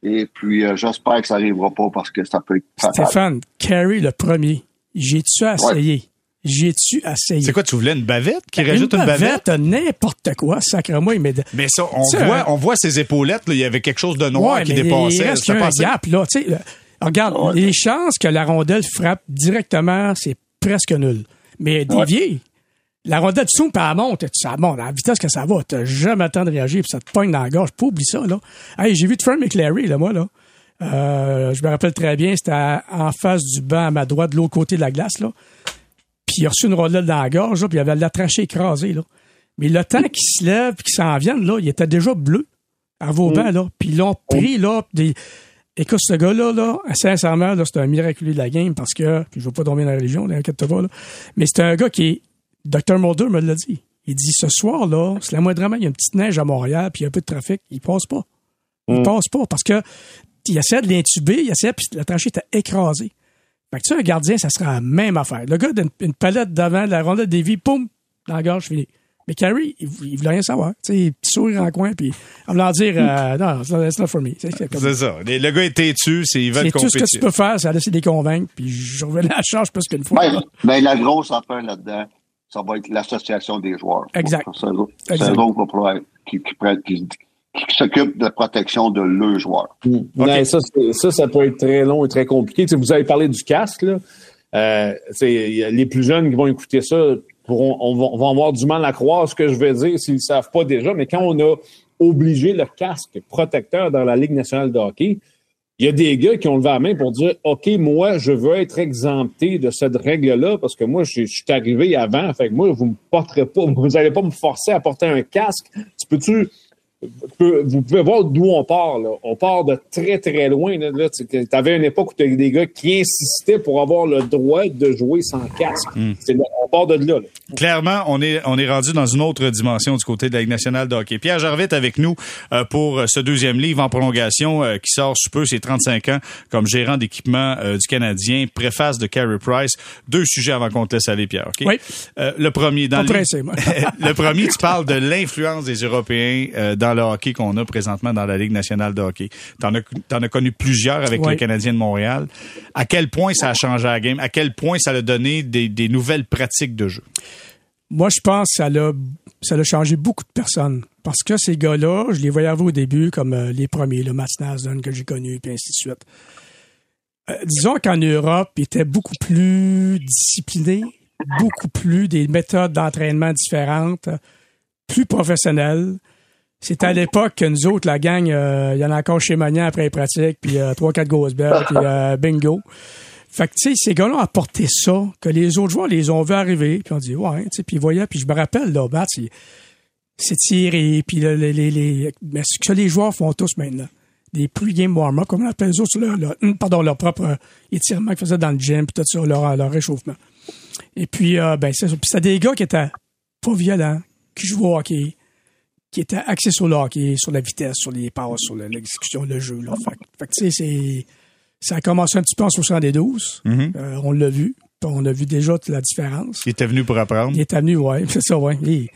Et puis, euh, j'espère que ça arrivera pas parce que ça peut être fatal.
Stéphane, Carey le premier, j'ai-tu essayé? J'ai-tu essayé?
C'est quoi, tu voulais une bavette? Qui rajoute une bavette?
n'importe quoi, sacrement, il m'est...
Mais ça, on voit,
hein.
on voit ses épaulettes, là, il y avait quelque chose de noir
Ouais,
qui
mais
dépassait.
Il reste un gap, là. Tu sais, euh, regarde, les chances que la rondelle frappe directement, c'est presque nul. Mais dévier, la rondelle zoom puis elle monte, ça monte, à la vitesse que ça va, t'as jamais le temps de réagir, puis ça te pogne dans la gorge. Pas oublier ça, là. Hey, j'ai vu Trent McClary, là, moi, là. Euh, je me rappelle très bien, c'était en face du banc à ma droite, de l'autre côté de la glace, là. Puis il a reçu une rondelle dans la gorge, là, puis il avait la trachée écrasée, là. Mais le temps qu'il se lève puis qu'il s'en vienne, là, il était déjà bleu à Vauban, là. Puis ils l'ont pris, là, des... Écoute, ce gars-là, là, sincèrement, là, c'est un miraculé de la game parce que, puis je veux pas dormir dans la religion, pas, là. Mais c'est un gars qui est, Dr. Mulder me l'a dit. Il dit, ce soir-là, c'est la moindrement, il y a une petite neige à Montréal puis il y a un peu de trafic. Il passe pas. Il passe pas parce que, il essaie de l'intuber, il essaie, puis la tranchée était écrasée. Fait que tu sais, un gardien, ça sera la même affaire. Le gars d'une une palette devant, la rondelle des vies, poum, dans la gorge, fini. Mais Carrie, il, il voulait rien savoir. Tu sais, petit sourire en coin, puis en voulant dire, euh, (laughs) non, it's not, for me. C'est comme-
ça. Le le gars est têtu, c'est, il veut
c'est
être
tout ce que tu peux faire, c'est essayer de les convaincre, puis je revenais à la charge plus qu'une fois.
Ben, ben, la grosse affaire là-dedans, ça va être l'association des joueurs.
Exact.
C'est eux autres- qui qui, qui, s'occupent de la protection de leurs joueurs.
Ouais, ça, c'est- ça, ça peut être très long et très compliqué. Tu sais, vous avez parlé du casque, là. Euh, les plus jeunes qui vont écouter ça on va, vont avoir du mal à croire ce que je vais dire s'ils ne savent pas déjà. Mais quand on a obligé le casque protecteur dans la Ligue nationale de hockey, il y a des gars qui ont levé la main pour dire OK, moi, je veux être exempté de cette règle-là parce que moi, je, suis arrivé avant. Fait que moi, vous me porterez pas, (laughs) vous n'allez pas me forcer à porter un casque. Tu peux-tu peux- vous pouvez voir d'où on part. Là. On part de très, très loin. Là, là. Tu avais une époque où tu avais des gars qui insistaient pour avoir le droit de jouer sans casque. Là- on part de là. là.
Clairement, on est, on est rendu dans une autre dimension du côté de la Ligue nationale de hockey. Pierre est avec nous euh, pour euh, ce deuxième livre en prolongation euh, qui sort sous peu, ses 35 ans comme gérant d'équipement euh, du Canadien, préface de Carey Price. Deux sujets avant qu'on te laisse aller, Pierre. ok?
Oui.
Euh, le premier, dans le (laughs) le premier, tu parles de l'influence des Européens euh, dans le hockey qu'on a présentement dans la Ligue nationale de hockey. T'en as, t'en as connu plusieurs avec
Oui.
le Canadien de Montréal. À quel point ça a changé la game? À quel point ça a donné des, des nouvelles pratiques de jeu?
Moi, je pense que ça l'a, ça l'a changé beaucoup de personnes. Parce que ces gars-là, je les voyais au début comme euh, les premiers, le Mats Nasdun que j'ai connu, puis ainsi de suite. Euh, disons qu'en Europe, ils étaient beaucoup plus disciplinés, beaucoup plus des méthodes d'entraînement différentes, plus professionnelles. C'était à l'époque que nous autres, la gang, euh, il y en a encore chez Magnan après les pratiques, puis euh, trois, quatre grosses belles, puis (laughs) euh, bingo. Fait que, tu sais, ces gars-là ont apporté ça, que les autres joueurs les ont vus arriver, puis on dit, ouais, tu sais, puis ils voyaient, puis je me rappelle, là, Matt, c'est- tiré, puis les, les, les, mais ce que les joueurs font tous maintenant. Des pre-game warm-up, comme on appelle les autres, là, hum, pardon, leur propre euh, étirement qu'ils faisaient dans le gym, puis tout ça, leur, leur réchauffement. Et puis, euh, ben, c'est ça. Puis c'était des gars qui étaient pas violents, qui jouaient au hockey, qui étaient axés sur le hockey, sur la vitesse, sur les passes, sur le- l'exécution, le jeu, là. Fait, que- fait tu sais, c'est, ça a commencé un petit peu en 72. Euh, on l'a vu. On a vu déjà toute la différence.
Il était venu pour apprendre.
Il est venu, ouais, (laughs) c'est ça, ouais. Il-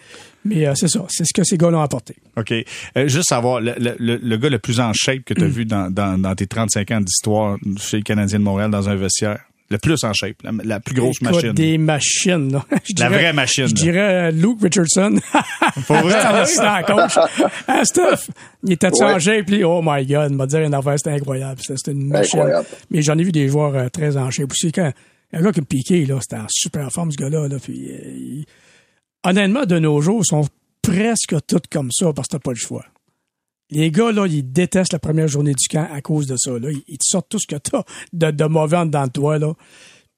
mais euh, c'est ça, c'est ce que ces gars-là ont apporté.
OK. Euh, juste savoir, le, le- le- gars le plus en shape que tu
Mm.
as vu dans, dans, dans tes 35 ans d'histoire chez le Canadien de Montréal dans un vestiaire, le plus en shape, la, la plus grosse
Écoute,
machine.
Des machines, là. (laughs) Je
La
dirais-
vraie machine,
Je
là.
dirais euh, Luke Richardson. (laughs)
Pour vrai?
C'était l'assistant coach. Ah, (laughs) Steph, il était
Ouais.
en shape, puis oh my God, il m'a dit une affaire, c'était incroyable. C'était une machine.
Incroyable.
Mais j'en ai vu des joueurs euh, très en shape aussi. Quand, un gars qui me piqué, là, c'était en super forme, ce gars-là. Là, puis, euh, il- Honnêtement, de nos jours, ils sont presque tous comme ça parce que t'as pas le choix. Les gars, là, ils détestent la première journée du camp à cause de ça. Là. Ils, te sortent tout ce que t'as de, de mauvais en dedans de toi. Là.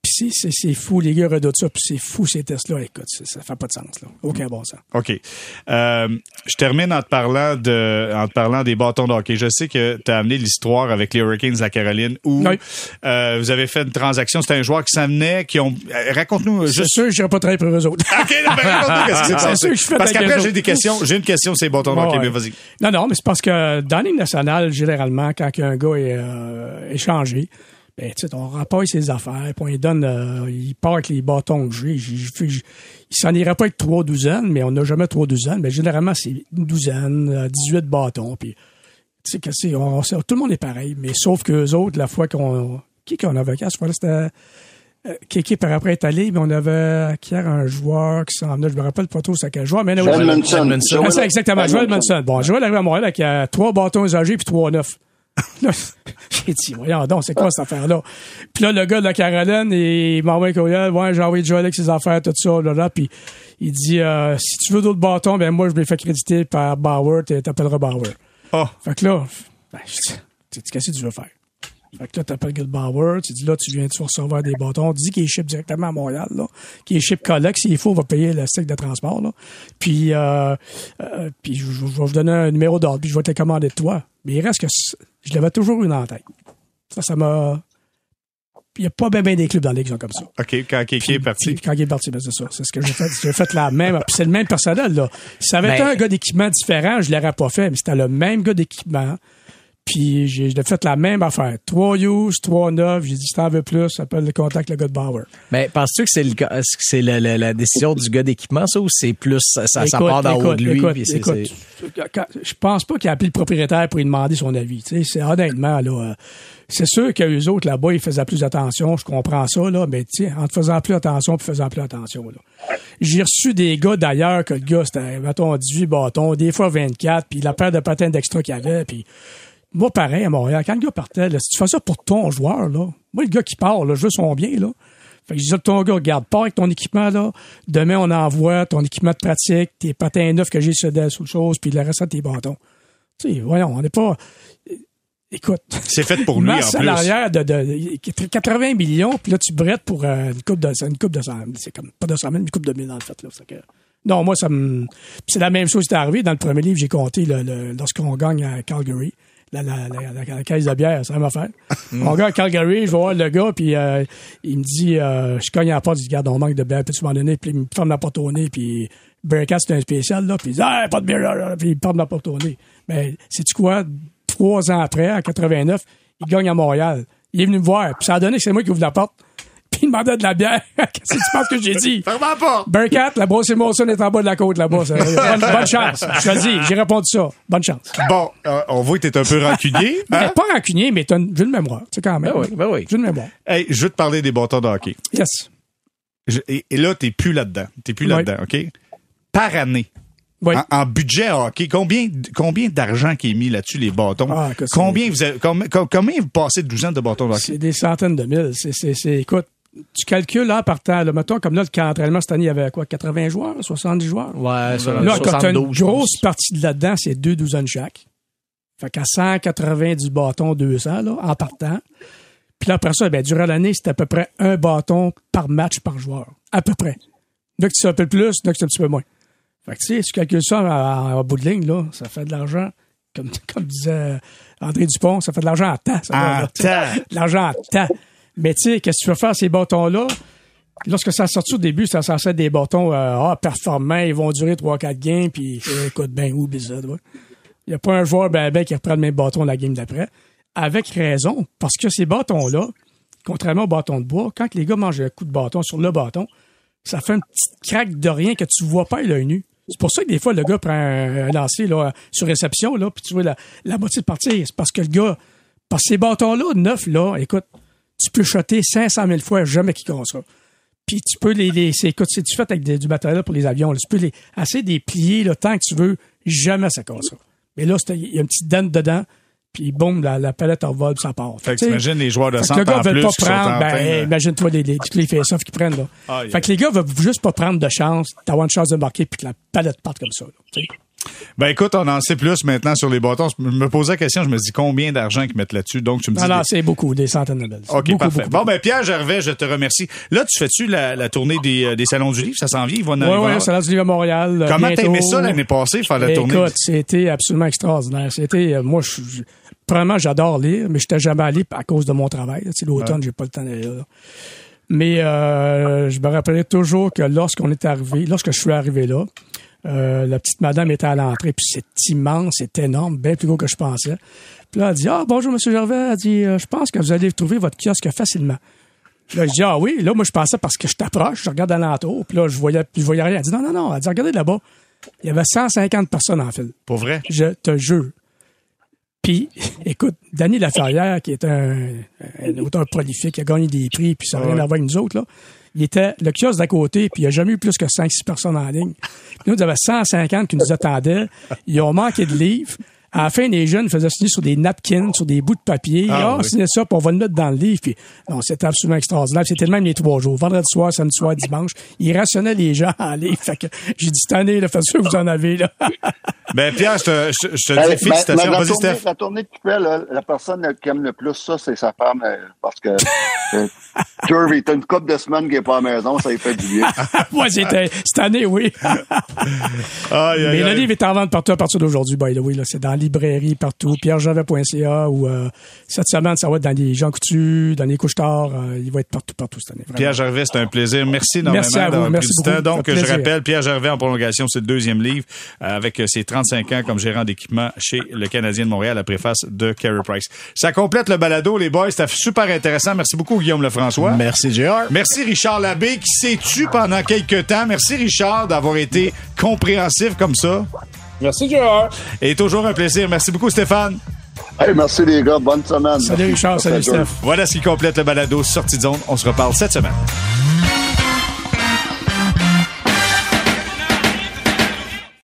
C'est- c'est c'est fou, les gars redoutent ça, puis c'est fou ces tests-là. Écoute, ça, fait pas de sens, là. Aucun bon sens.
OK. Euh, je termine en te parlant de, en te parlant des bâtons de hockey. Je sais que tu as amené l'histoire avec les Hurricanes de la Caroline où
Oui.
euh, vous avez fait une transaction. C'était un joueur qui s'en venait, qui ont. euh, Raconte-nous
C'est
juste.
sûr que j'irai pas travailler pour eux autres.
OK, raconte-nous (laughs)
C'est sûr que je fais
Parce qu'après, j'ai des questions. J'ai une question sur les bâtons de hockey,
Ouais,
mais vas-y.
Non, non, mais c'est parce que dans les nationales, généralement, quand un gars est euh, échangé, ben, tu sais, on rapporte ses affaires, puis on lui donne, euh, il part avec les bâtons que j'ai. Il s'en irait pas avec trois douzaines, mais on n'a jamais trois douzaines. Mais généralement, c'est une douzaine, euh, 18 bâtons, puis tu sais que c'est, on, on sait- tout le monde est pareil, mais sauf que eux autres, la fois qu'on, qui qu'on avait à ce fois-là, c'était, euh, Kéké par après est allé, mais on avait acquis un joueur qui s'en venait, je me rappelle pas trop c'est quel joueur, mais
Edmondson.
Edmondson.
ah, c'est exactement. Joel. Manson. Bon, Joel arrive à Montréal avec euh, trois bâtons usagés puis trois neufs. (laughs) J'ai dit, voyons donc, c'est quoi cette affaire-là? Puis là, le gars de la Caroline, il m'a envoyé un courriel, ouais, j'ai envoyé Joel avec ses affaires, tout ça, là, là, puis il dit, euh, si tu veux d'autres bâtons, ben moi, je me les fais créditer par Bauer, tu t'appelleras Bauer.
Oh.
Fait que là, ben, je dis, qu'est-ce que tu veux faire? Fait que là, t'appelles Good Bauer, tu dis là, tu viens, vas recevoir des bâtons? Tu dis qu'il est ship directement à Montréal, là. Qu'il est ship collect. S'il faut, on va payer le cycle de transport, là. Puis, euh, euh, puis je, vais vous donner un numéro d'ordre, puis je vais te le commander de toi. Mais il reste que je l'avais toujours eu dans la tête. Ça, ça m'a. Il n'y a pas bien ben des clubs dans ligue qui sont comme ça.
OK, quand Kéké est parti.
Puis quand il est parti, ben c'est ça. C'est ce que j'ai fait. J'ai fait la même. Puis c'est le même personnel, là. Si ça avait été
Ben-
un gars d'équipement différent, je l'aurais pas fait, mais c'était le même gars d'équipement. Puis j'ai fait la même affaire. Trois use, trois neuf. J'ai dit, si t'en veux plus, appelle le contact le gars de Bauer.
Mais penses-tu que c'est le cas- est-ce que c'est la, la- la décision du gars d'équipement, ça, ou c'est plus ça, ça, ça
Écoute,
part d'en haut
écoute,
de lui?
écoute,
puis
écoute, quand- je pense pas qu'il a appelé le propriétaire pour lui demander son avis. C'est honnêtement là. euh, c'est sûr qu'eux autres là-bas, ils faisaient plus attention. Je comprends ça là, mais sais, en te faisant plus attention, puis faisant plus attention là. J'ai reçu des gars d'ailleurs que le gars c'était mettons 18 bâtons, des fois 24, puis la paire de patins d'extra qu'il avait, puis moi, pareil, à Montréal, quand le gars partait, là, si tu fais ça pour ton joueur, là, moi, le gars qui part, là, je veux son bien, là. Fait que je dis à ton gars, regarde, pars avec ton équipement, là. Demain, on envoie ton équipement de pratique, tes patins neufs que j'ai sur des sous chose, puis le reste de tes bâtons. Tu sais, voyons, on n'est pas. Écoute.
C'est fait pour (laughs) lui, en plus.
de, de 80 millions, puis là, tu brettes pour euh, une coupe de, une coupe de 100 C'est comme, pas de 100 000, mais une coupe de 1000 dans le fait, là. Que- non, moi, ça me. c'est la même chose qui est arrivé. Dans le premier livre, j'ai compté le, le- lorsqu'on gagne à Calgary. La, la, la, la, la caisse de bière, c'est la même affaire. On gagne à Calgary, je vais voir le gars, puis euh, il me dit, euh, je cogne à la porte, je dis, regarde, on manque de bière, peux-tu m'en donner? Puis il me ferme la porte au nez, puis Bearcat, c'est un spécial, là, puis il dit, ah, pas de bière, là, là. puis il me ferme la porte au nez. Mais, sais-tu quoi? Trois ans après, en 89, il gagne à Montréal. Il est venu me voir, puis ça a donné que c'est moi qui ouvre la porte. Puis il demandait de la bière. (laughs) Qu'est-ce que tu penses que j'ai dit?
Ferme la porte!
Bearcat, la brosse et Molson est en bas de la côte là-bas. ça. (laughs) Bonne, bonne chance. Je te le dis, j'ai répondu ça. Bonne chance.
Bon, euh, on voit que t'es un peu rancunier. hein? (laughs)
Mais pas rancunier, mais t'as une j'ai une mémoire. Tu sais, quand même.
Ben oui, ben oui.
J'ai une mémoire.
Hey, je veux te parler des bâtons de hockey.
Yes.
Je- et, et là, t'es plus là-dedans. T'es plus là-dedans, OK? Par année,
Oui.
en, en budget hockey, combien, combien d'argent qui est mis là-dessus, les bâtons?
Ah,
combien, vous avez, combien, com- combien vous passez de douzaines de bâtons de hockey?
C'est des centaines de mille. C'est, c'est, c'est, écoute, tu calcules là, par temps, là, mettons, comme là, le camp d'entraînement cette année, il y avait quoi, 80 joueurs, 70 joueurs?
Ouais, sur
Là, quand t'as une
72, je
grosse partie de là-dedans, c'est deux douzaines chaque. Fait qu'à 180 du bâton, 200, là, en partant. Puis là, après ça, ben, durant l'année, c'est à peu près un bâton par match par joueur. À peu près. Là que tu un peu plus, là que c'est un petit peu moins. Fait que, tu sais, si tu calcules ça en, bout de ligne, là, ça fait de l'argent. Comme, (laughs) comme disait André Dupont, ça fait de l'argent en temps. Ça
En
là,
temps. (laughs)
De l'argent en temps. Mais tu sais, qu'est-ce que tu veux faire ces bâtons-là? Lorsque ça a sorti au début, ça censé être des bâtons euh, ah, performants, ils vont durer 3-4 games, puis écoute, ben tu vois. Il n'y a pas un joueur ben, ben qui reprend le même bâton la game d'après. Avec raison, parce que ces bâtons-là, contrairement aux bâtons de bois, quand les gars mangent un coup de bâton sur le bâton, ça fait une petite craque de rien que tu vois pas à l'œil nu. C'est pour ça que des fois, le gars prend un, lancer là, sur réception, là, puis tu vois la, la moitié de partir. C'est parce que le gars, parce que ces bâtons-là, neufs, là, écoute, tu peux shotter 500 000 fois, jamais qu'ils cassera. Puis tu peux les, les c'est, écoute, c'est du fait avec des- du matériel pour les avions. là? tu peux les assez des plier le temps que tu veux, jamais ça cassera. Mais là, il y a une petite dent dedans, puis boum, la, la palette en vol, ça part.
Fait que t'imagines les joueurs de centre
le gars
en
veut
plus
pas prendre, ben, imagine-toi les, les, les face-offs qu'ils prennent, là.
Ah, yeah.
Fait que les gars veulent juste pas prendre de chance, d'avoir une chance de marquer puis que la palette parte comme ça, là.
Ben écoute, on en sait plus maintenant sur les bâtons. Je me posais la question, je me dis combien d'argent qu'ils mettent là-dessus? Donc tu me dis. Des-
c'est beaucoup, des centaines de belles.
OK,
beaucoup,
parfait.
beaucoup.
Bon, ben Pierre Gervais, je te remercie. Là, tu fais-tu la, la tournée des, euh, des salons du livre? Ça s'en vient? Il va en
Oui, oui, Salon du Livre à Montréal. euh,
Comment t'as aimé ça l'année passée, faire la tournée?
Écoute, c'était absolument extraordinaire. C'était, euh, moi, je, je- premièrement, j'adore lire, mais je n'étais jamais allé à cause de mon travail. Tu sais, l'automne, j'ai pas le temps d'aller là. Mais euh, je me rappellerai toujours que lorsqu'on est arrivé, lorsque je suis arrivé là, euh, la petite madame était à l'entrée, puis c'est immense, c'est énorme, bien plus gros que je pensais. Puis là, elle dit Ah, bonjour, Monsieur Gervais. Elle dit euh, Je pense que vous allez trouver votre kiosque facilement. Là, je dis, ah oui. Là, moi, je pensais parce que je t'approche, je regarde alentour, puis là, je voyais, je voyais rien. Elle dit, non, non, non. Elle dit, regardez là-bas. Il y avait 150 personnes en file.
Pour vrai?
Je te jure. Puis, (laughs) écoute, Danny Laferrière, qui est un, un auteur prolifique, qui a gagné des prix, puis ça n'a rien à voir avec nous autres, là. Il était le kiosque d'à côté, puis il n'y a jamais eu plus que 5-6 personnes en ligne. Nous, il y avait 150 qui nous attendaient. Ils ont manqué de livres. À la fin, les jeunes faisaient signer sur des napkins, sur des bouts de papier.
Ah,
Ah,
oui.
ça, puis on va le mettre dans le livre. Puis, non, c'était absolument extraordinaire. C'était le même les trois jours. Vendredi soir, samedi soir, dimanche. Ils rationnaient les gens en livre. Fait que j'ai dit, cette année, là, faites sûr que vous en avez, là. (laughs)
Ben Pierre, je te, je, je te
Euh,
dis félicitations.
mais la, tournée, la tournée que tu fais, là, la personne qui aime le plus ça, c'est sa femme. euh, parce que (laughs) euh, Jerry, t'as une couple de semaines qui n'est pas à la maison, ça lui fait du bien. (laughs)
Moi, c'était cette année, oui.
Aïe, aïe,
Mais le livre est en vente partout à partir d'aujourd'hui, by the way. Là. C'est dans librairie partout, pierrejavet.ca ou euh, cette semaine, ça va être dans les Jean Coutu, dans les couches tard. euh, il va être partout, partout cette année. vraiment.
Pierre Gervais, c'est un plaisir. Merci énormément
Merci à vous. Merci
du temps.
beaucoup.
Donc, je
plaisir.
rappelle, Pierre Gervais en prolongation, c'est le deuxième livre, euh, avec ses 35 ans comme gérant d'équipement chez le Canadien de Montréal, la préface de Carey Price. Ça complète le balado, les boys. C'était super intéressant. Merci beaucoup, Guillaume Lefrançois.
Merci, JR.
Merci Richard Labbé qui s'est tu pendant quelques temps. Merci Richard d'avoir été compréhensif comme ça.
Merci, Gérard.
Et toujours un plaisir. Merci beaucoup Stéphane.
Hey, merci les gars, bonne semaine.
Salut. Richard, salut. Steph.
Voilà ce qui complète le balado Sortie de zone. On se reparle cette semaine.